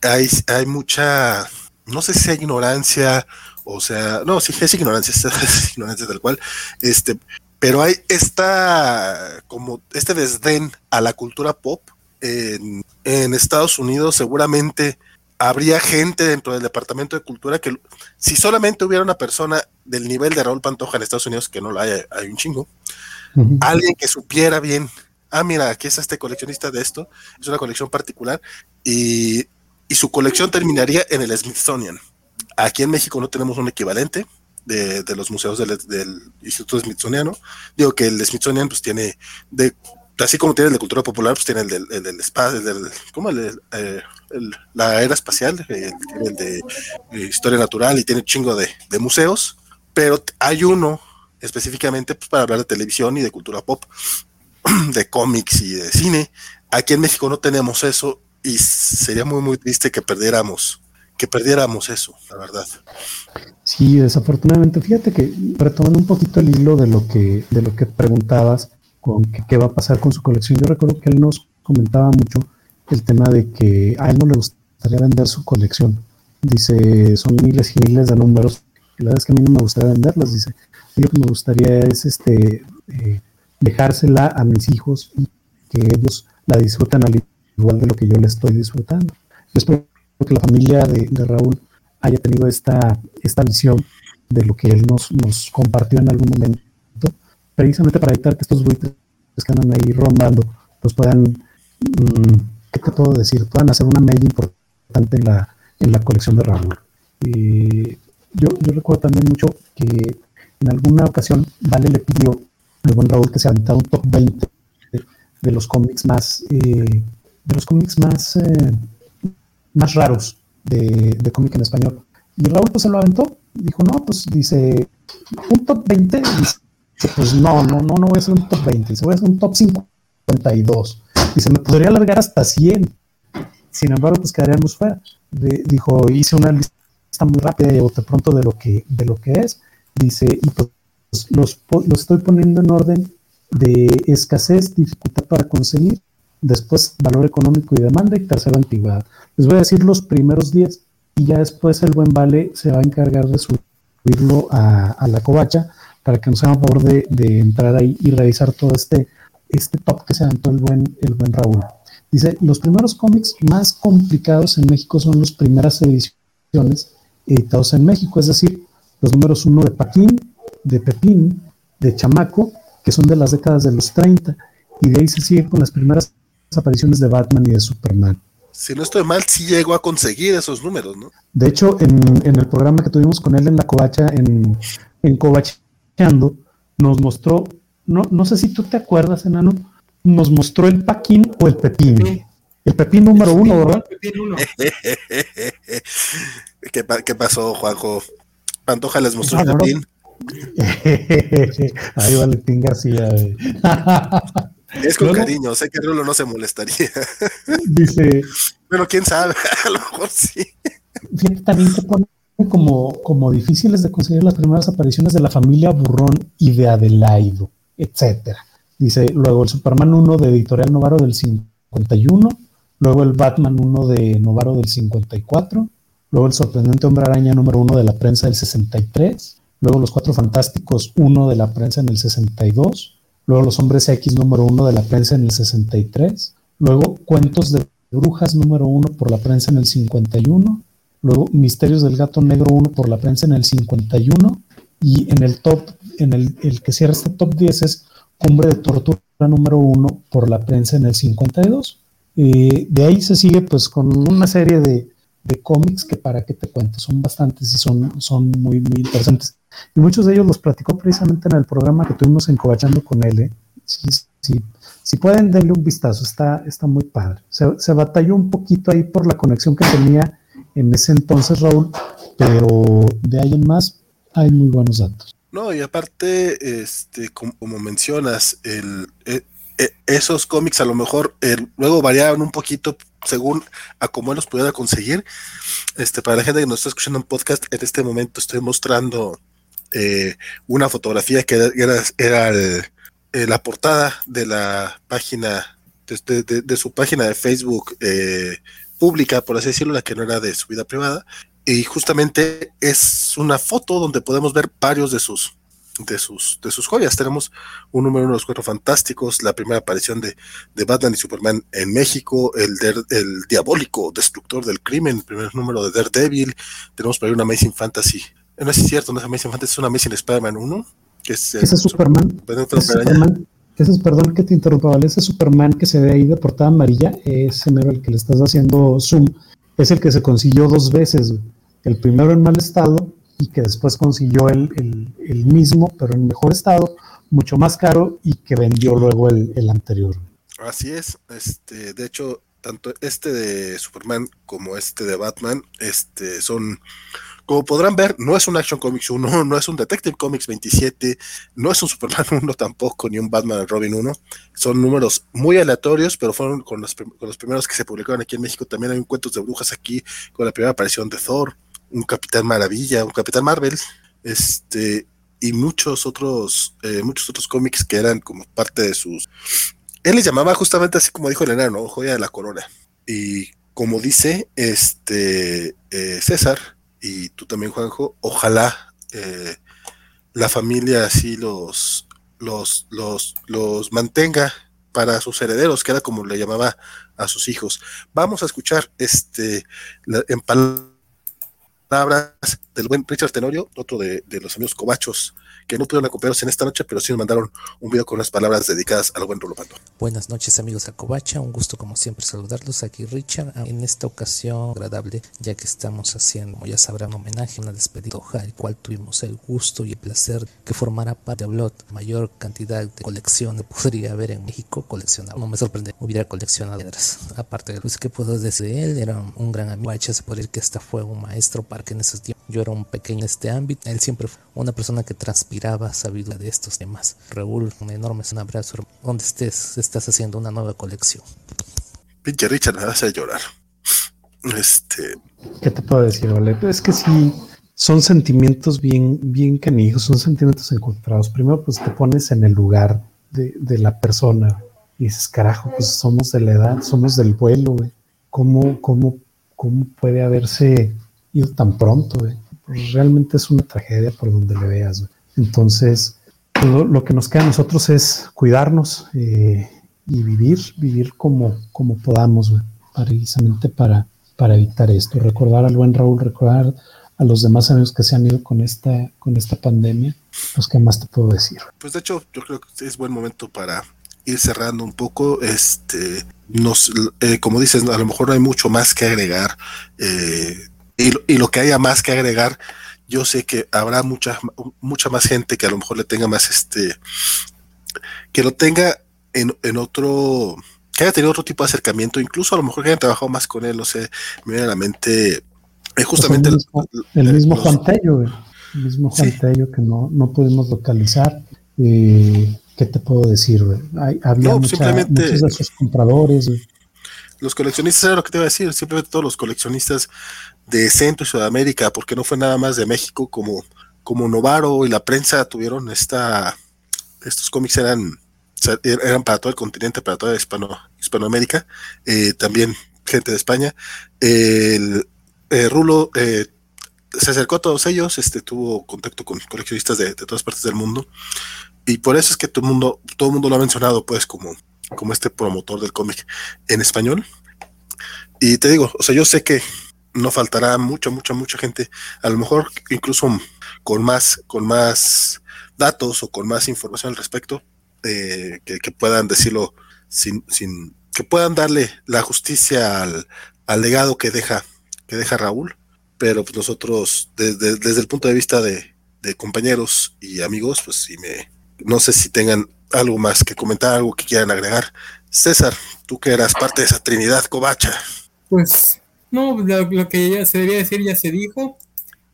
A: hay, hay mucha, no sé si hay ignorancia, o sea, no, sí es ignorancia, es ignorancia tal cual, este, pero hay esta, como este desdén a la cultura pop. En, Estados Unidos seguramente habría gente dentro del Departamento de Cultura que si solamente hubiera una persona del nivel de Raúl Pantoja en Estados Unidos, que no lo hay, hay un chingo, alguien que supiera bien, ah, mira, aquí es este coleccionista de esto, es una colección particular, y, y su colección terminaría en el Smithsonian. Aquí en México no tenemos un equivalente, de, los museos del, Instituto Smithsoniano. Digo que el Smithsonian pues tiene, de, así como tiene el de cultura popular, pues tiene el del, el del espacio, el del, ¿cómo? El, eh, la era espacial, eh, el, de eh, historia natural y tiene un chingo de, museos, pero hay uno específicamente pues, para hablar de televisión y de cultura pop, de cómics y de cine. Aquí en México no tenemos eso y sería muy, muy triste que perdiéramos que perdiéramos eso, la verdad.
B: Sí, desafortunadamente, fíjate que retomando un poquito el hilo de lo que, de lo que preguntabas, con qué va a pasar con su colección, yo recuerdo que él nos comentaba mucho el tema de que a él no le gustaría vender su colección. Dice, son miles y miles de números, la verdad es que a mí no me gustaría venderlas, dice, lo que me gustaría es este eh, dejársela a mis hijos y que ellos la disfruten al igual de lo que yo le estoy disfrutando. Después que la familia de, Raúl haya tenido esta, esta visión de lo que él nos, nos compartió en algún momento, precisamente para evitar que estos buitres que andan ahí rondando, pues puedan, mm, ¿qué te puedo decir? Puedan hacer una media importante en la, en la colección de Raúl. yo, yo recuerdo también mucho que en alguna ocasión Vale le pidió al buen Raúl que se aventara un top 20 de, los cómics más, eh, de los cómics más eh, más raros de, de cómic en español. Y Raúl pues se lo aventó, dijo, no, pues dice, un top 20, dice, pues no, no, no, no voy a hacer un top 20, dice, voy a hacer un top 52. Dice, me podría alargar hasta 100. Sin embargo, pues quedaríamos fuera. dijo, hice una lista muy rápida y pronto de lo que, de lo que es. Dice, y pues los, los estoy poniendo en orden de escasez, dificultad para conseguir, después valor económico y demanda y tercero antigüedad. Les voy a decir los primeros 10 y ya después el buen Vale se va a encargar de subirlo a, la covacha para que nos hagan favor de, entrar ahí y revisar todo este, este top que se aventó el buen, el buen Raúl. Dice, los primeros cómics más complicados en México son las primeras ediciones editados en México, es decir, los números 1 de Paquín, de Pepín, de Chamaco, que son de las décadas de los 30, y de ahí se sigue con las primeras apariciones de Batman y de Superman.
A: Si no estoy mal, sí llegó a conseguir esos números, ¿no?
B: De hecho, en, el programa que tuvimos con él en la Covacha, en, en Covachando, nos mostró no, no sé si tú te acuerdas, enano, nos mostró el paquín o el pepín. El pepín número uno, ¿verdad?
A: ¿Qué, pasó, Juanjo? Pantoja les mostró el pepín.
B: Ahí Valentín García.
A: Es con cariño, sé que Rulo no se molestaría.
B: Dice.
A: Pero quién sabe, a lo mejor sí.
B: Fíjate, también se pone como, como difíciles de conseguir las primeras apariciones de la familia Burrón y de Adelaido, etcétera. Dice, luego el Superman 1 de Editorial Novaro del 51, luego el Batman 1 de Novaro del 54, luego el Sorprendente Hombre Araña número 1 de la prensa del 63, luego los Cuatro Fantásticos 1 de la prensa en el 62, luego los Hombres X número 1 de la prensa en el 63, luego Cuentos de Brujas número 1 por la prensa en el 51, luego Misterios del Gato Negro 1 por la prensa en el 51, y en el top, en el, el que cierra este top 10 es Cumbre de Tortura número 1 por la prensa en el 52. Eh, de ahí se sigue pues con una serie de, de, cómics que para qué te cuento, son bastantes y son, son muy, muy interesantes. Y muchos de ellos los platicó precisamente en el programa que tuvimos en Cobachando con él. ¿eh? Si pueden, denle un vistazo, está, está muy padre. Se, se batalló un poquito ahí por la conexión que tenía en ese entonces Raúl, pero de ahí en más hay muy buenos datos.
A: No, y aparte, este, como, mencionas, el, e, e, esos cómics a lo mejor luego variaban un poquito según a cómo los pudiera conseguir. Este, para la gente que nos está escuchando en podcast, en este momento estoy mostrando eh, una fotografía que era, era eh, la portada de la página, de, su página de Facebook eh, pública, por así decirlo, la que no era de su vida privada, y justamente es una foto donde podemos ver varios de sus de sus, de sus joyas. Tenemos un número uno de los cuatro fantásticos, la primera aparición de, de Batman y Superman en México, el, el diabólico destructor del crimen, el primer número de Daredevil, tenemos por ahí una Amazing Fantasy, no es cierto, no es Amazing Fantasy, es una Amazing Spider-Man 1, que es...
B: Ese es Superman. ese es, perdón que te interrumpa, ¿vale? Ese Superman que se ve ahí de portada amarilla, ese mero el que le estás haciendo zoom, es el que se consiguió dos veces, el primero en mal estado y que después consiguió el, mismo, pero en mejor estado, mucho más caro y que vendió luego el, anterior.
A: Así es, este, de hecho, tanto este de Superman como este de Batman, este, son, como podrán ver, no es un Action Comics 1, no es un Detective Comics 27, no es un Superman 1 tampoco, ni un Batman Robin 1, son números muy aleatorios, pero fueron con los, con los primeros que se publicaron aquí en México, también hay un Cuentos de Brujas aquí, con la primera aparición de Thor, un Capitán Maravilla, un Capitán Marvel, este, y muchos otros, eh, muchos otros cómics que eran como parte de sus. Él les llamaba justamente así como dijo el enano, joya de la corona. Y como dice este eh, César, y tú también, Juanjo, ojalá eh, la familia así los, los, los, los mantenga para sus herederos, que era como le llamaba a sus hijos. Vamos a escuchar este en palabras del buen Richard Tenorio, otro de, los amigos cobachos, que no pudieron acompañarnos en esta noche, pero sí nos mandaron un video con unas palabras dedicadas al buen Rulo
F: Buenas noches amigos de Covacha, un gusto como siempre saludarlos. Aquí Richard, en esta ocasión agradable, ya que estamos haciendo, como ya sabrán, homenaje una despedida el cual tuvimos el gusto y el placer que formara parte de Blot, mayor cantidad de colecciones podría haber en México coleccionado. No me sorprende, hubiera coleccionado piedras. Aparte de lo que puedo decir de él, era un gran amigo, se por el que hasta fue un maestro para que en esos tiempos yo era un pequeño en este ámbito, él siempre fue una persona que transpiraba sabiduría de estos temas. Raúl, un enorme abrazo. Donde estés, estás haciendo una nueva colección.
A: Pinche Richard, me vas a llorar. Este.
B: ¿Qué te puedo decir, Vale? Es que sí, son sentimientos bien, bien canijos, son sentimientos encontrados. Primero, pues te pones en el lugar de, de la persona y dices, carajo, pues somos de la edad, somos del vuelo, güey. ¿Cómo, cómo, cómo puede haberse ido tan pronto? Güey? Pues realmente es una tragedia por donde le veas. Güey. Entonces, lo, que nos queda a nosotros es cuidarnos eh, y vivir, vivir como, como podamos, precisamente para, para evitar esto. Recordar al buen Raúl, recordar a los demás amigos que se han ido con esta, con esta pandemia, pues qué más te puedo decir.
A: Pues de hecho, yo creo que es buen momento para ir cerrando un poco. Este, nos, eh, como dices, a lo mejor no hay mucho más que agregar. Eh, y, y, lo que haya más que agregar, yo sé que habrá mucha, mucha más gente que a lo mejor le tenga más este que lo tenga en, en otro, que haya tenido otro tipo de acercamiento, incluso a lo mejor que hayan trabajado más con él, no sé, me viene a la mente eh, justamente
B: Pues el mismo, Juan Tello, güey. el mismo Juan
A: Sí.
B: Tello que no, no pudimos localizar. Eh, ¿Qué te puedo decir? güey? Hay- había
A: No,
B: mucha-
A: simplemente-
B: muchos de compradores.
A: los coleccionistas, era lo que te iba a decir, simplemente todos los coleccionistas de Centro y Sudamérica, porque no fue nada más de México, como, como Novaro y la prensa tuvieron esta, estos cómics eran, er- eran para todo el continente, para toda Hispano, Hispanoamérica, eh, también gente de España. El eh, Rulo eh, se acercó a todos ellos, este, tuvo contacto con coleccionistas de, de todas partes del mundo, y por eso es que todo el mundo, todo el mundo lo ha mencionado, pues, como, como este promotor del cómic en español. Y te digo, o sea, yo sé que no faltará mucha, mucha, mucha gente, a lo mejor incluso con más, con más datos o con más información al respecto, eh, que, puedan decirlo sin, sin, que puedan darle la justicia al, legado que deja, que deja Raúl. Pero pues nosotros, desde, desde el punto de vista de, compañeros y amigos, pues sí me, no sé si tengan algo más que comentar, algo que quieran agregar. César, tú que eras parte de esa Trinidad Covacha.
C: Pues no, lo, lo que ya se debía decir ya se dijo.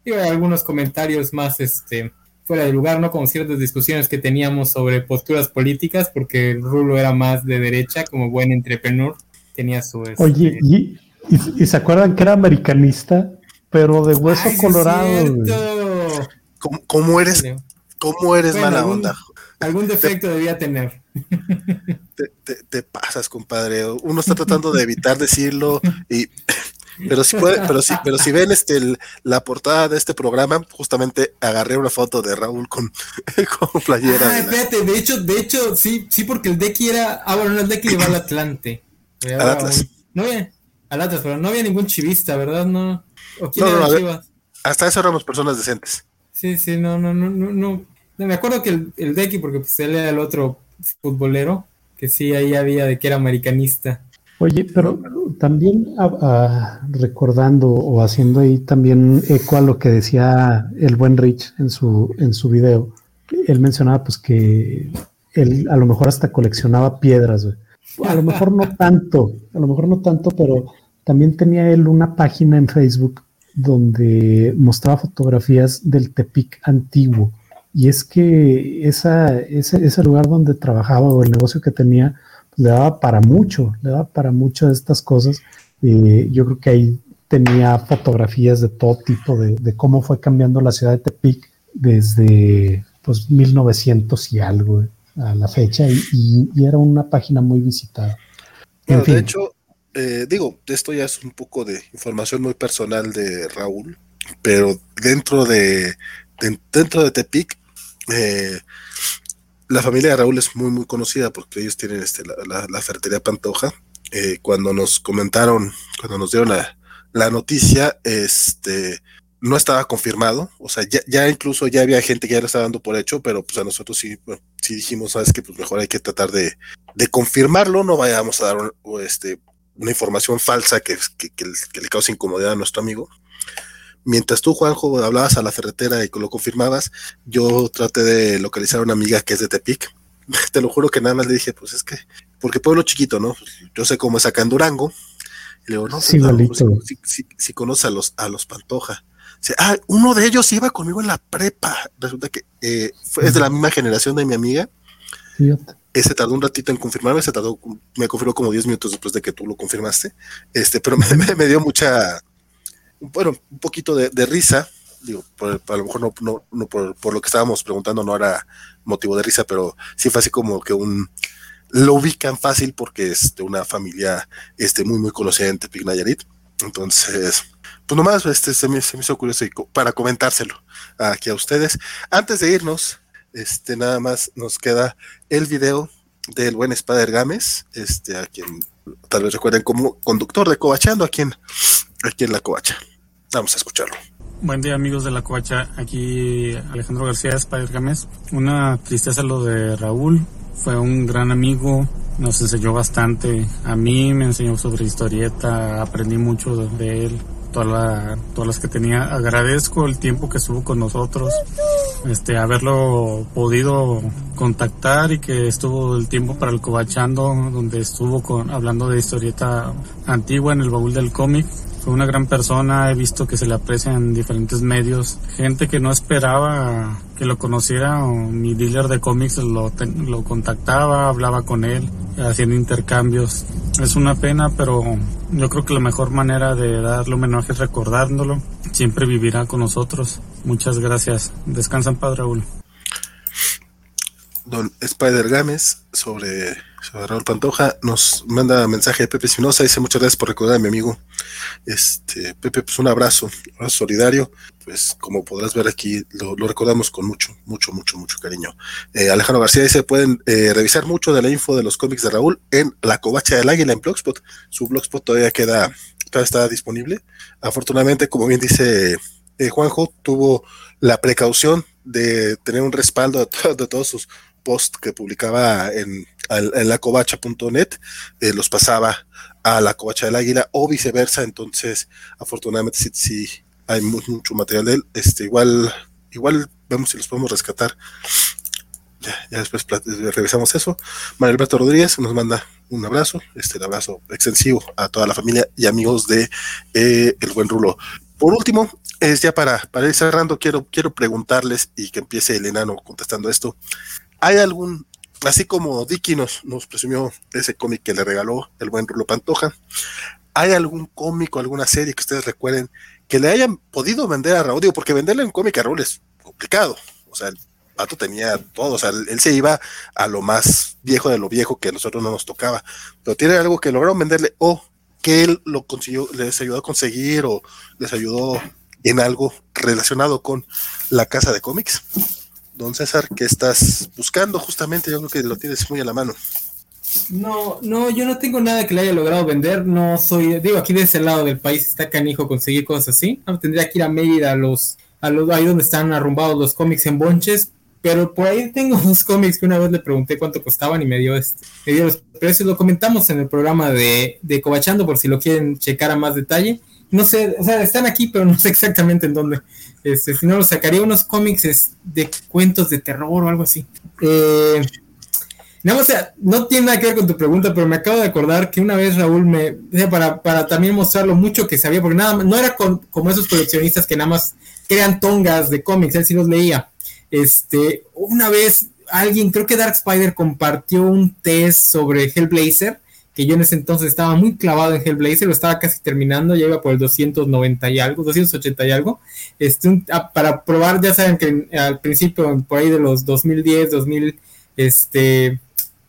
C: Y hay algunos comentarios más este, fuera de lugar, ¿no? Como ciertas discusiones que teníamos sobre posturas políticas, porque el Rulo era más de derecha, como buen entrepreneur. Tenía su. este,
B: Oye, y, y- y se acuerdan que era americanista, pero de hueso
C: ¡Ay, sí es
B: colorado.
A: ¿Cómo, cómo eres, cómo eres
C: Bueno,
A: mala
C: algún-
A: onda?
C: Algún defecto debía tener.
A: Te, te- te pasas, compadre. Uno está tratando de evitar decirlo y pero si puede, pero si, pero si ven este el- la portada de este programa, justamente agarré una foto de Raúl con, con playera.
C: Ah,
A: de la-
C: espérate, de hecho, de hecho, sí, sí, porque el Decky era. Ah, bueno, no, el Decky le va al Atlante.
A: Al Atlas.
C: un- No había. Al Atlas, pero no había ningún chivista, ¿verdad? No. ¿O quién
A: No, no,
C: era. Chivas?
A: Hasta eso éramos personas decentes.
C: Sí, sí, no, no, no, no, no. No, me acuerdo que el, el Decky, porque pues él era el otro futbolero, que sí, ahí había de que era americanista.
B: Oye, pero también ah, ah, recordando o haciendo ahí también eco a lo que decía el buen Rich en su, en su video, él mencionaba pues que él a lo mejor hasta coleccionaba piedras, güey. A lo mejor no tanto, a lo mejor no tanto, pero también tenía él una página en Facebook donde mostraba fotografías del Tepic antiguo. Y es que esa, ese, ese lugar donde trabajaba o el negocio que tenía, le daba para mucho, le daba para mucho de estas cosas. Eh, yo creo que ahí tenía fotografías de todo tipo, de, de, cómo fue cambiando la ciudad de Tepic desde pues 1900 y algo eh, a la fecha, y, y, y, era una página muy visitada.
A: Bueno, en fin. de hecho, eh, digo, esto ya es un poco de información muy personal de Raúl, pero dentro de, de dentro de Tepic, eh, la familia de Raúl es muy, muy conocida porque ellos tienen este, la, la, la ferretería Pantoja. Eh, cuando nos comentaron, cuando nos dieron la, la, noticia, este no estaba confirmado, o sea, ya, ya, incluso ya había gente que ya lo estaba dando por hecho, pero pues a nosotros sí, bueno, sí dijimos, sabes que pues mejor hay que tratar de, de confirmarlo, no vayamos a dar este, una información falsa que, que, que, le cause incomodidad a nuestro amigo. Mientras tú, Juanjo, hablabas a la ferretera y lo confirmabas, yo traté de localizar a una amiga que es de Tepic. Te lo juro que nada más le dije, pues es que, porque pueblo chiquito, ¿no? Yo sé cómo es acá en Durango. Y le digo, no,
B: sí,
A: pues, no si, si, si, conoce a los, a los Pantoja. Dice, ah, uno de ellos iba conmigo en la prepa. Resulta que eh, fue, es de la misma generación de mi amiga. Ese tardó un ratito en confirmarme, se tardó, me confirmó como 10 minutos después de que tú lo confirmaste. Este, pero me dio mucha, bueno, un poquito de, risa. Digo, por, a lo mejor no, no, no por, por, lo que estábamos preguntando no era motivo de risa, pero sí fue así como que un lo ubican fácil porque es de una familia este, muy, muy conocida en Tepic Nayarit. Entonces, pues nomás este, se, me, se me hizo curioso y co para comentárselo aquí a ustedes. Antes de irnos, este, nada más nos queda el video del buen Spider Gámez, este, a quien tal vez recuerden como conductor de Covachando aquí en, aquí en la Covacha. Vamos a escucharlo.
G: Buen día amigos de la Covacha, aquí Alejandro García Spider Gámez. Una tristeza lo de Raúl, fue un gran amigo, nos enseñó bastante. A mí me enseñó sobre historieta, aprendí mucho de, él, toda la, todas las que tenía. Agradezco el tiempo que estuvo con nosotros. este haberlo podido contactar y que estuvo el tiempo para el Cobachando, donde estuvo con, hablando de historieta antigua en el baúl del cómic. Fue una gran persona, he visto que se le aprecia en diferentes medios. Gente que no esperaba que lo conociera, o mi dealer de cómics lo, lo contactaba, hablaba con él, hacían intercambios. Es una pena, pero yo creo que la mejor manera de darle homenaje es recordándolo. Siempre vivirá con nosotros. Muchas gracias. Descansa paz, Raúl.
A: Don Spider Gámez sobre, Raúl Pantoja nos manda mensaje de Pepe Espinosa, dice muchas gracias por recordar a mi amigo. Este, Pepe, pues un abrazo, un abrazo solidario, pues como podrás ver aquí, lo, recordamos con mucho, mucho, mucho, mucho cariño. Eh, Alejandro García dice, pueden eh, revisar mucho de la info de los cómics de Raúl en La Covacha del Águila en Blogspot. Su Blogspot todavía queda, todavía está disponible. Afortunadamente, como bien dice eh, Juanjo, tuvo la precaución de tener un respaldo de, to de todos sus post que publicaba en, en lacovacha.net, eh, los pasaba a la covacha del águila o viceversa, entonces afortunadamente sí, sí hay mucho, mucho, material de él, este, igual, igual vemos si los podemos rescatar. Ya, ya después revisamos eso. María Alberto Rodríguez nos manda un abrazo, este abrazo extensivo a toda la familia y amigos de eh, El Buen Rulo. Por último, es ya para, para ir cerrando, quiero, quiero preguntarles y que empiece el enano contestando esto. ¿Hay algún, así como Dicky nos, nos presumió ese cómic que le regaló el buen Rulo Pantoja, ¿hay algún cómic o alguna serie que ustedes recuerden que le hayan podido vender a Raúl? Porque venderle un cómic a Raúl es complicado. O sea, el pato tenía todo, o sea, él se iba a lo más viejo de lo viejo que a nosotros no nos tocaba. Pero tiene algo que lograron venderle o que él lo consiguió, les ayudó a conseguir o les ayudó en algo relacionado con la casa de cómics. Don César, ¿qué estás buscando justamente? Yo creo que lo tienes muy a la mano.
C: No, no, yo no tengo nada que le haya logrado vender. No soy, digo, aquí de ese lado del país está canijo conseguir cosas así. Tendría que ir a Mérida a los, a los, ahí donde están arrumbados los cómics en bonches. Pero por ahí tengo unos cómics que una vez le pregunté cuánto costaban y me dio este, me dio los precios. Lo comentamos en el programa de, de Cobachando por si lo quieren checar a más detalle. No sé, o sea, están aquí, pero no sé exactamente en dónde. Este, si no, los sacaría unos cómics de cuentos de terror o algo así. Eh, no, o sea, no tiene nada que ver con tu pregunta, pero me acabo de acordar que una vez Raúl me, o sea, para, para también mostrar lo mucho que sabía, porque nada no era con, como esos coleccionistas que nada más crean tongas de cómics, él sí los leía. Este, una vez alguien, creo que Dark Spider compartió un test sobre Hellblazer que yo en ese entonces estaba muy clavado en Hellblazer, lo estaba casi terminando, ya iba por el 290 y algo, 280 y algo, este, un, a, para probar, ya saben que al principio, por ahí de los 2010, 2000, este,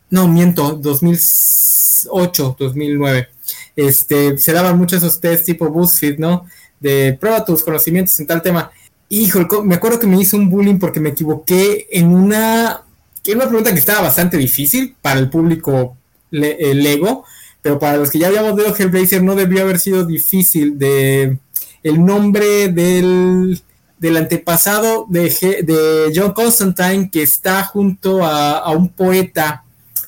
C: no, miento, 2008, 2009, este, se daban muchos esos test tipo BuzzFeed, ¿no? De prueba tus conocimientos en tal tema. Hijo, me acuerdo que me hizo un bullying porque me equivoqué en una, en una pregunta que estaba bastante difícil para el público le, el Lego, pero para los que ya habíamos leído Hellblazer no debió haber sido difícil de el nombre del, del antepasado de, de, John Constantine que está junto a, a, un poeta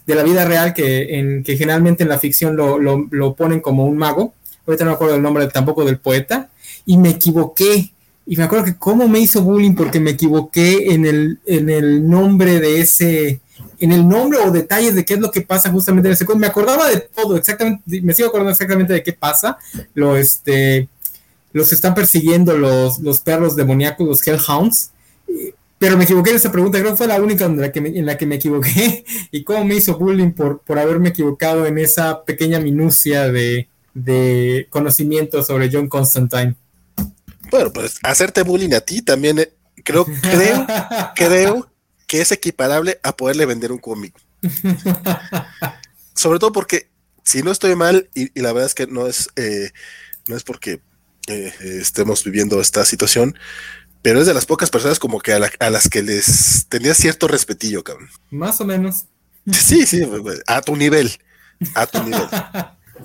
C: de la vida real que, en, que generalmente en la ficción lo, lo, ponen como un mago. Ahorita no me acuerdo el nombre tampoco del poeta. Y me equivoqué. Y me acuerdo que cómo me hizo bullying porque me equivoqué en el, en el nombre de ese, en el nombre o detalles de qué es lo que pasa justamente en ese Me acordaba de todo, exactamente, me sigo acordando exactamente de qué pasa. Lo, este, los están persiguiendo los, los perros demoníacos, los Hellhounds. Pero me equivoqué en esa pregunta, creo que fue la única en la que me, en la que me equivoqué. Y cómo me hizo bullying por, por haberme equivocado en esa pequeña minucia de, de conocimiento sobre John Constantine.
A: Bueno, pues hacerte bullying a ti también, eh, creo, creo, creo que es equiparable a poderle vender un cómic. Sobre todo porque, si no estoy mal, y, y la verdad es que no es, eh, no es porque eh, estemos viviendo esta situación, pero es de las pocas personas como que a, la, a, las que les tenía cierto respetillo, cabrón.
C: Más o menos.
A: Sí, sí, a tu nivel. A tu nivel.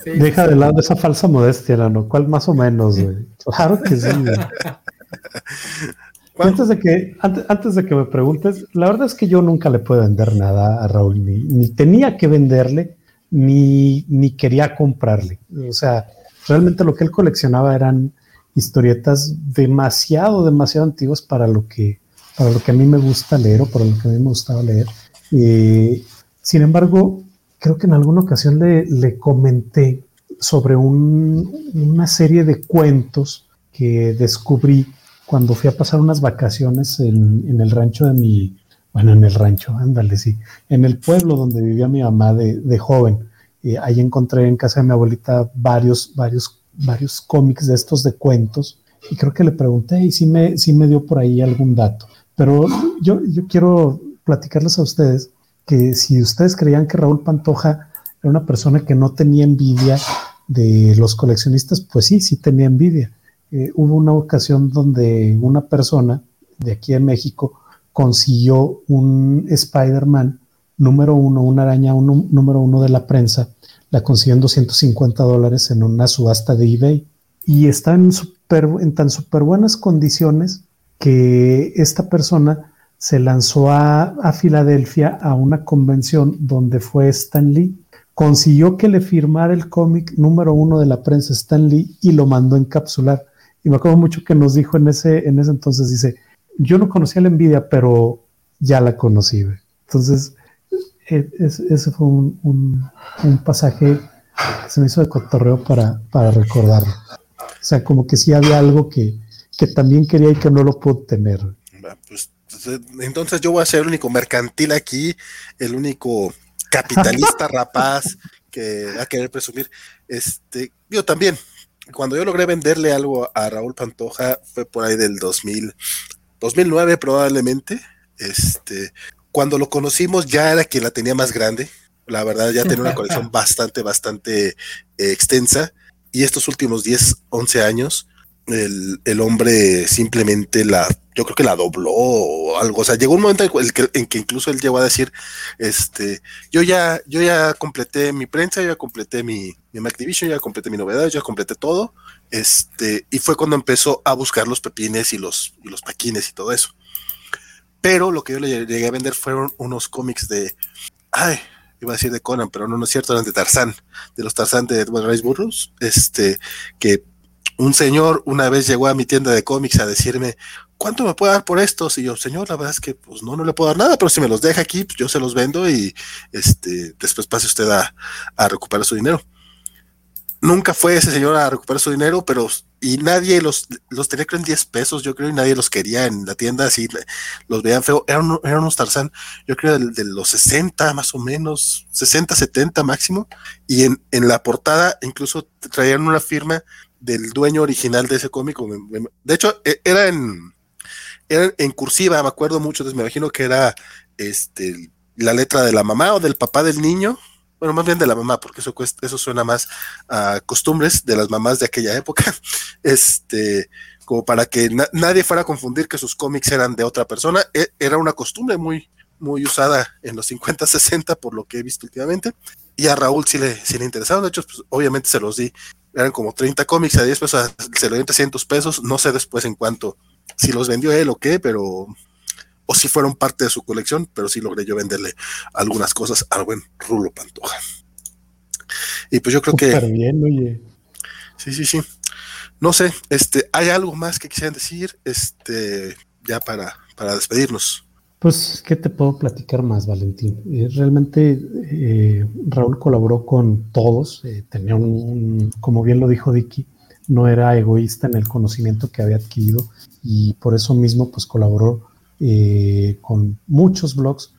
B: Sí, Deja de lado esa falsa modestia, ¿no? ¿Cuál más o menos, güey? Claro que sí, güey. Antes de, que, antes, de que me preguntes, la verdad es que yo nunca le puedo vender nada a Raúl, ni, ni tenía que venderle, ni, ni, quería comprarle. O sea, realmente lo que él coleccionaba eran historietas demasiado, demasiado antiguas para lo que, para lo que a mí me gusta leer o para lo que a mí me gustaba leer. Eh, sin embargo, creo que en alguna ocasión le, le comenté sobre un, una serie de cuentos que descubrí cuando fui a pasar unas vacaciones en, el rancho de mi, bueno, en el rancho, ándale, sí, en el pueblo donde vivía mi mamá de, de joven. Eh, ahí encontré en casa de mi abuelita varios, varios, varios cómics de estos de cuentos y creo que le pregunté y sí me, sí me dio por ahí algún dato. Pero yo, yo quiero platicarles a ustedes que si ustedes creían que Raúl Pantoja era una persona que no tenía envidia de los coleccionistas, pues sí, sí tenía envidia. Eh, hubo una ocasión donde una persona de aquí en México consiguió un Spider-Man número uno, una araña uno, número uno de la prensa, la consiguió en 250 dólares en una subasta de eBay y está en, super, en tan súper buenas condiciones que esta persona se lanzó a, a, Filadelfia a una convención donde fue Stan Lee. Consiguió que le firmara el cómic número uno de la prensa Stan Lee y lo mandó encapsular. Y me acuerdo mucho que nos dijo en ese, en ese entonces, dice, yo no conocía la envidia, pero ya la conocí. Entonces, e, es, ese fue un, un, un, pasaje que se me hizo de cotorreo para, para recordarlo. O sea, como que sí había algo que, que también quería y que no lo puedo tener.
A: Pues entonces yo voy a ser el único mercantil aquí, el único capitalista rapaz que va a querer presumir. Este, yo también, cuando yo logré venderle algo a Raúl Pantoja fue por ahí del 2000, 2009 probablemente. Este, cuando lo conocimos ya era quien la tenía más grande. La verdad ya tenía una colección bastante, bastante eh, extensa. Y estos últimos 10, 11 años, el, el, hombre simplemente la, yo creo que la dobló o algo. O sea, llegó un momento en que, incluso él llegó a decir, este, yo ya, yo ya completé mi prensa, yo ya completé mi, mi Activision, ya completé mi novedad, ya completé todo. Este, y fue cuando empezó a buscar los pepines y los, y los paquines y todo eso. Pero lo que yo le llegué a vender fueron unos cómics de, ay, iba a decir de Conan, pero no, no es cierto, eran de Tarzán, de los Tarzán de Edward Rice Burroughs, este, que un señor una vez llegó a mi tienda de cómics a decirme, ¿cuánto me puede dar por estos? Y yo, señor, la verdad es que pues no, no le puedo dar nada, pero si me los deja aquí, pues yo se los vendo y este, después pase usted a, a recuperar su dinero. Nunca fue ese señor a recuperar su dinero, pero y nadie los, los tenía creo en 10 pesos, yo creo, y nadie los quería en la tienda, así los veían feo. Eran, eran unos Tarzán, yo creo, de, de, los 60 más o menos, 60, 70 máximo, y en, en la portada incluso traían una firma del dueño original de ese cómic. De hecho, e, era en, era en cursiva, me acuerdo mucho, entonces me imagino que era este, la letra de la mamá o del papá del niño. Bueno, más bien de la mamá, porque eso, eso suena más a costumbres de las mamás de aquella época. Este, como para que na nadie fuera a confundir que sus cómics eran de otra persona. E era una costumbre muy, muy usada en los 50, 60, por lo que he visto últimamente. Y a Raúl sí le, sí le interesaron. De hecho, pues, obviamente se los di eran como 30 cómics a 10 pesos, se lo dio 300 pesos, no sé después en cuánto, si los vendió él o qué, pero, o si fueron parte de su colección, pero sí logré yo venderle algunas cosas al buen Rulo Pantoja. Y pues yo creo que...
B: Bien, oye.
A: Sí, sí, sí. No sé, este, ¿hay algo más que quisieran decir? Este, ya para, para despedirnos.
B: Pues, ¿qué te puedo platicar más, Valentín? Eh, realmente eh, Raúl colaboró con todos, eh, tenía un, como bien lo dijo Dicky, no era egoísta en el conocimiento que había adquirido y por eso mismo pues colaboró eh, con muchos blogs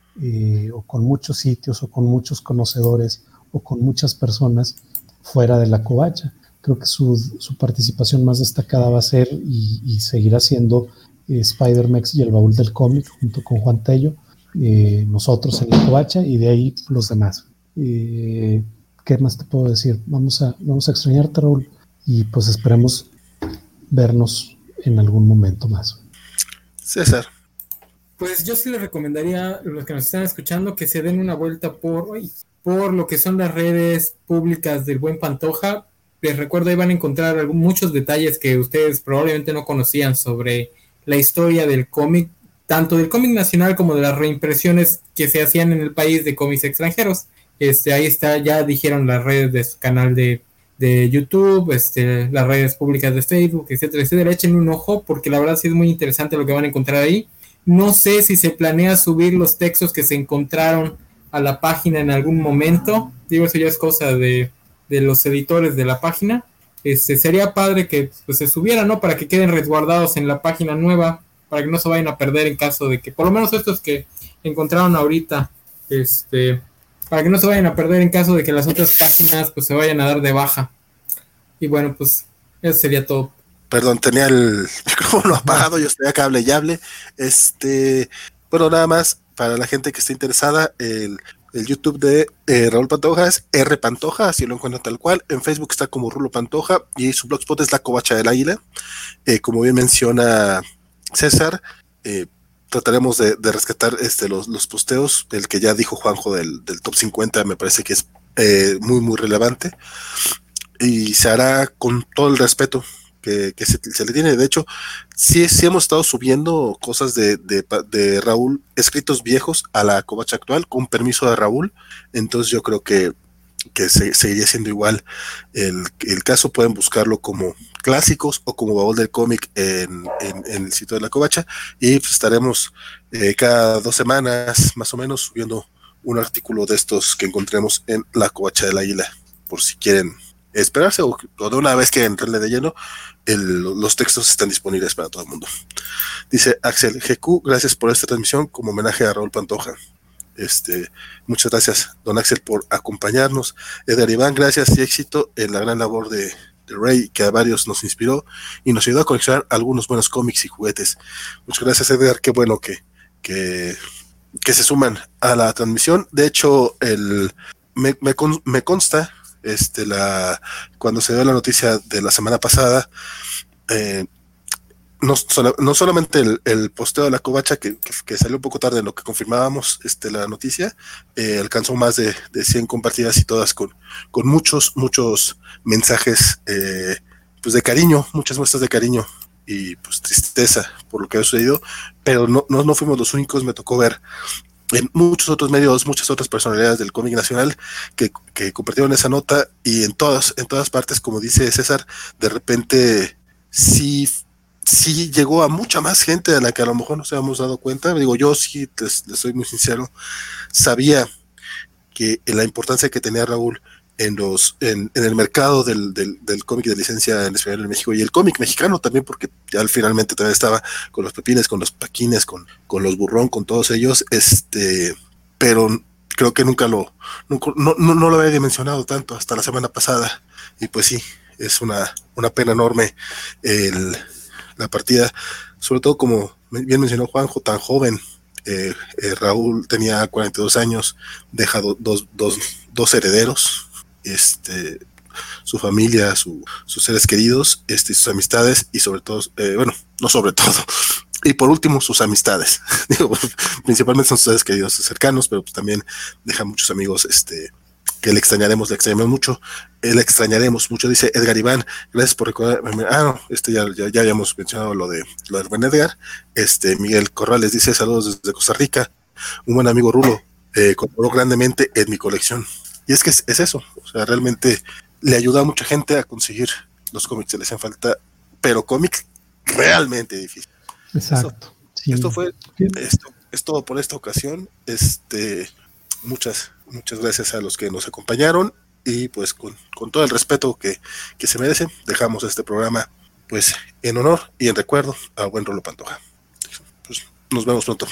B: o con muchos sitios o con muchos conocedores o con muchas personas fuera de la covacha. Creo que su, su participación más destacada va a ser y, y seguirá siendo eh, Spider-Mex y el baúl del cómic junto con Juan Tello, eh, nosotros en la covacha y de ahí los demás. Eh, ¿Qué más te puedo decir? Vamos a, vamos a extrañarte, Raúl, y pues esperemos vernos en algún momento más.
A: César.
C: Pues yo sí les recomendaría a los que nos están escuchando que se den una vuelta por, por lo que son las redes públicas del buen Pantoja. Les recuerdo, ahí van a encontrar muchos detalles que ustedes probablemente no conocían sobre la historia del cómic, tanto del cómic nacional como de las reimpresiones que se hacían en el país de cómics extranjeros. Este, ahí está, ya dijeron las redes de su canal de, de YouTube, este, las redes públicas de Facebook, etcétera, etcétera. Echen un ojo porque la verdad sí es muy interesante lo que van a encontrar ahí. No sé si se planea subir los textos que se encontraron a la página en algún momento. Digo, eso ya es cosa de, de los editores de la página. Este, sería padre que pues, se subiera, ¿no? Para que queden resguardados en la página nueva, para que no se vayan a perder en caso de que, por lo menos estos que encontraron ahorita, este, para que no se vayan a perder en caso de que las otras páginas pues se vayan a dar de baja. Y bueno, pues eso sería todo.
A: Perdón, tenía el micrófono apagado, yo estoy acá hable y hable. Este, bueno, nada más para la gente que esté interesada, el, YouTube de eh, Raúl Pantoja es R Pantoja, así lo encuentran tal cual. En Facebook está como Rulo Pantoja y su blogspot es La Covacha del Águila. Eh, como bien menciona César, eh, trataremos de, rescatar este, los, los, posteos, el que ya dijo Juanjo del, top 50, me parece que es muy, muy relevante. Y se hará con todo el respeto que, se, le tiene. De hecho, sí, sí hemos estado subiendo cosas de, de, Raúl, escritos viejos a la covacha actual, con permiso de Raúl. Entonces yo creo que, que seguiría siendo igual el, el caso. Pueden buscarlo como clásicos o como baúl del cómic en, el sitio de la covacha y pues estaremos eh, cada dos semanas más o menos subiendo un artículo de estos que encontremos en la covacha del águila por si quieren esperarse o, de una vez que entrarle de lleno los textos están disponibles para todo el mundo dice Axel GQ gracias por esta transmisión como homenaje a Raúl Pantoja este, muchas gracias, don Axel, por acompañarnos. Edgar Iván, gracias y éxito en la gran labor de, de Rey, que a varios nos inspiró y nos ayudó a coleccionar algunos buenos cómics y juguetes. Muchas gracias, Edgar. Qué bueno que, que, se suman a la transmisión. De hecho, el, me, me, consta este, la, cuando se dio la noticia de la semana pasada, eh, no, solamente el, posteo de la covacha, que, salió un poco tarde en lo que confirmábamos este, la noticia, eh, alcanzó más de, de, 100 compartidas y todas con, con muchos, muchos mensajes eh, pues de cariño, muchas muestras de cariño y pues tristeza por lo que ha sucedido, pero no, no, no fuimos los únicos, me tocó ver en muchos otros medios, muchas otras personalidades del cómic nacional que, que, compartieron esa nota y en todas, en todas partes, como dice César, de repente sí sí llegó a mucha más gente de la que a lo mejor nos habíamos dado cuenta. Digo, yo sí, les, soy muy sincero, sabía que la importancia que tenía Raúl en los en, el mercado del, del, cómic de licencia en español en México y el cómic mexicano también porque ya finalmente también estaba con los pepines, con los paquines, con, con los burrón, con todos ellos, este, pero creo que nunca lo nunca, no, no, no, lo había dimensionado tanto hasta la semana pasada y pues sí, es una, una pena enorme el, la partida, sobre todo como bien mencionó Juanjo, tan joven. Eh, eh, Raúl tenía 42 años, deja dos, dos, dos, herederos, este, su familia, sus seres queridos, este, sus amistades y sobre todo, eh, bueno, no sobre todo, y por último sus amistades. principalmente son sus seres queridos cercanos, pero pues también deja muchos amigos este, que le extrañaremos, le extrañaremos mucho, eh, le extrañaremos mucho, dice Edgar Iván, gracias por recordar, ah, no, este ya, ya, habíamos mencionado lo de lo del buen Edgar, este Miguel Corrales dice saludos desde Costa Rica, un buen amigo Rulo, eh, colaboró grandemente en mi colección, y es que es, eso, sea, realmente le ayuda a mucha gente a conseguir los cómics que le hacen falta, pero cómics realmente difícil.
B: Exacto.
A: Esto fue, esto es todo por esta ocasión, este, muchas Muchas gracias a los que nos acompañaron y pues con, todo el respeto que, se merece, dejamos este programa pues en honor y en recuerdo a buen Rolo Pantoja. Pues nos vemos pronto.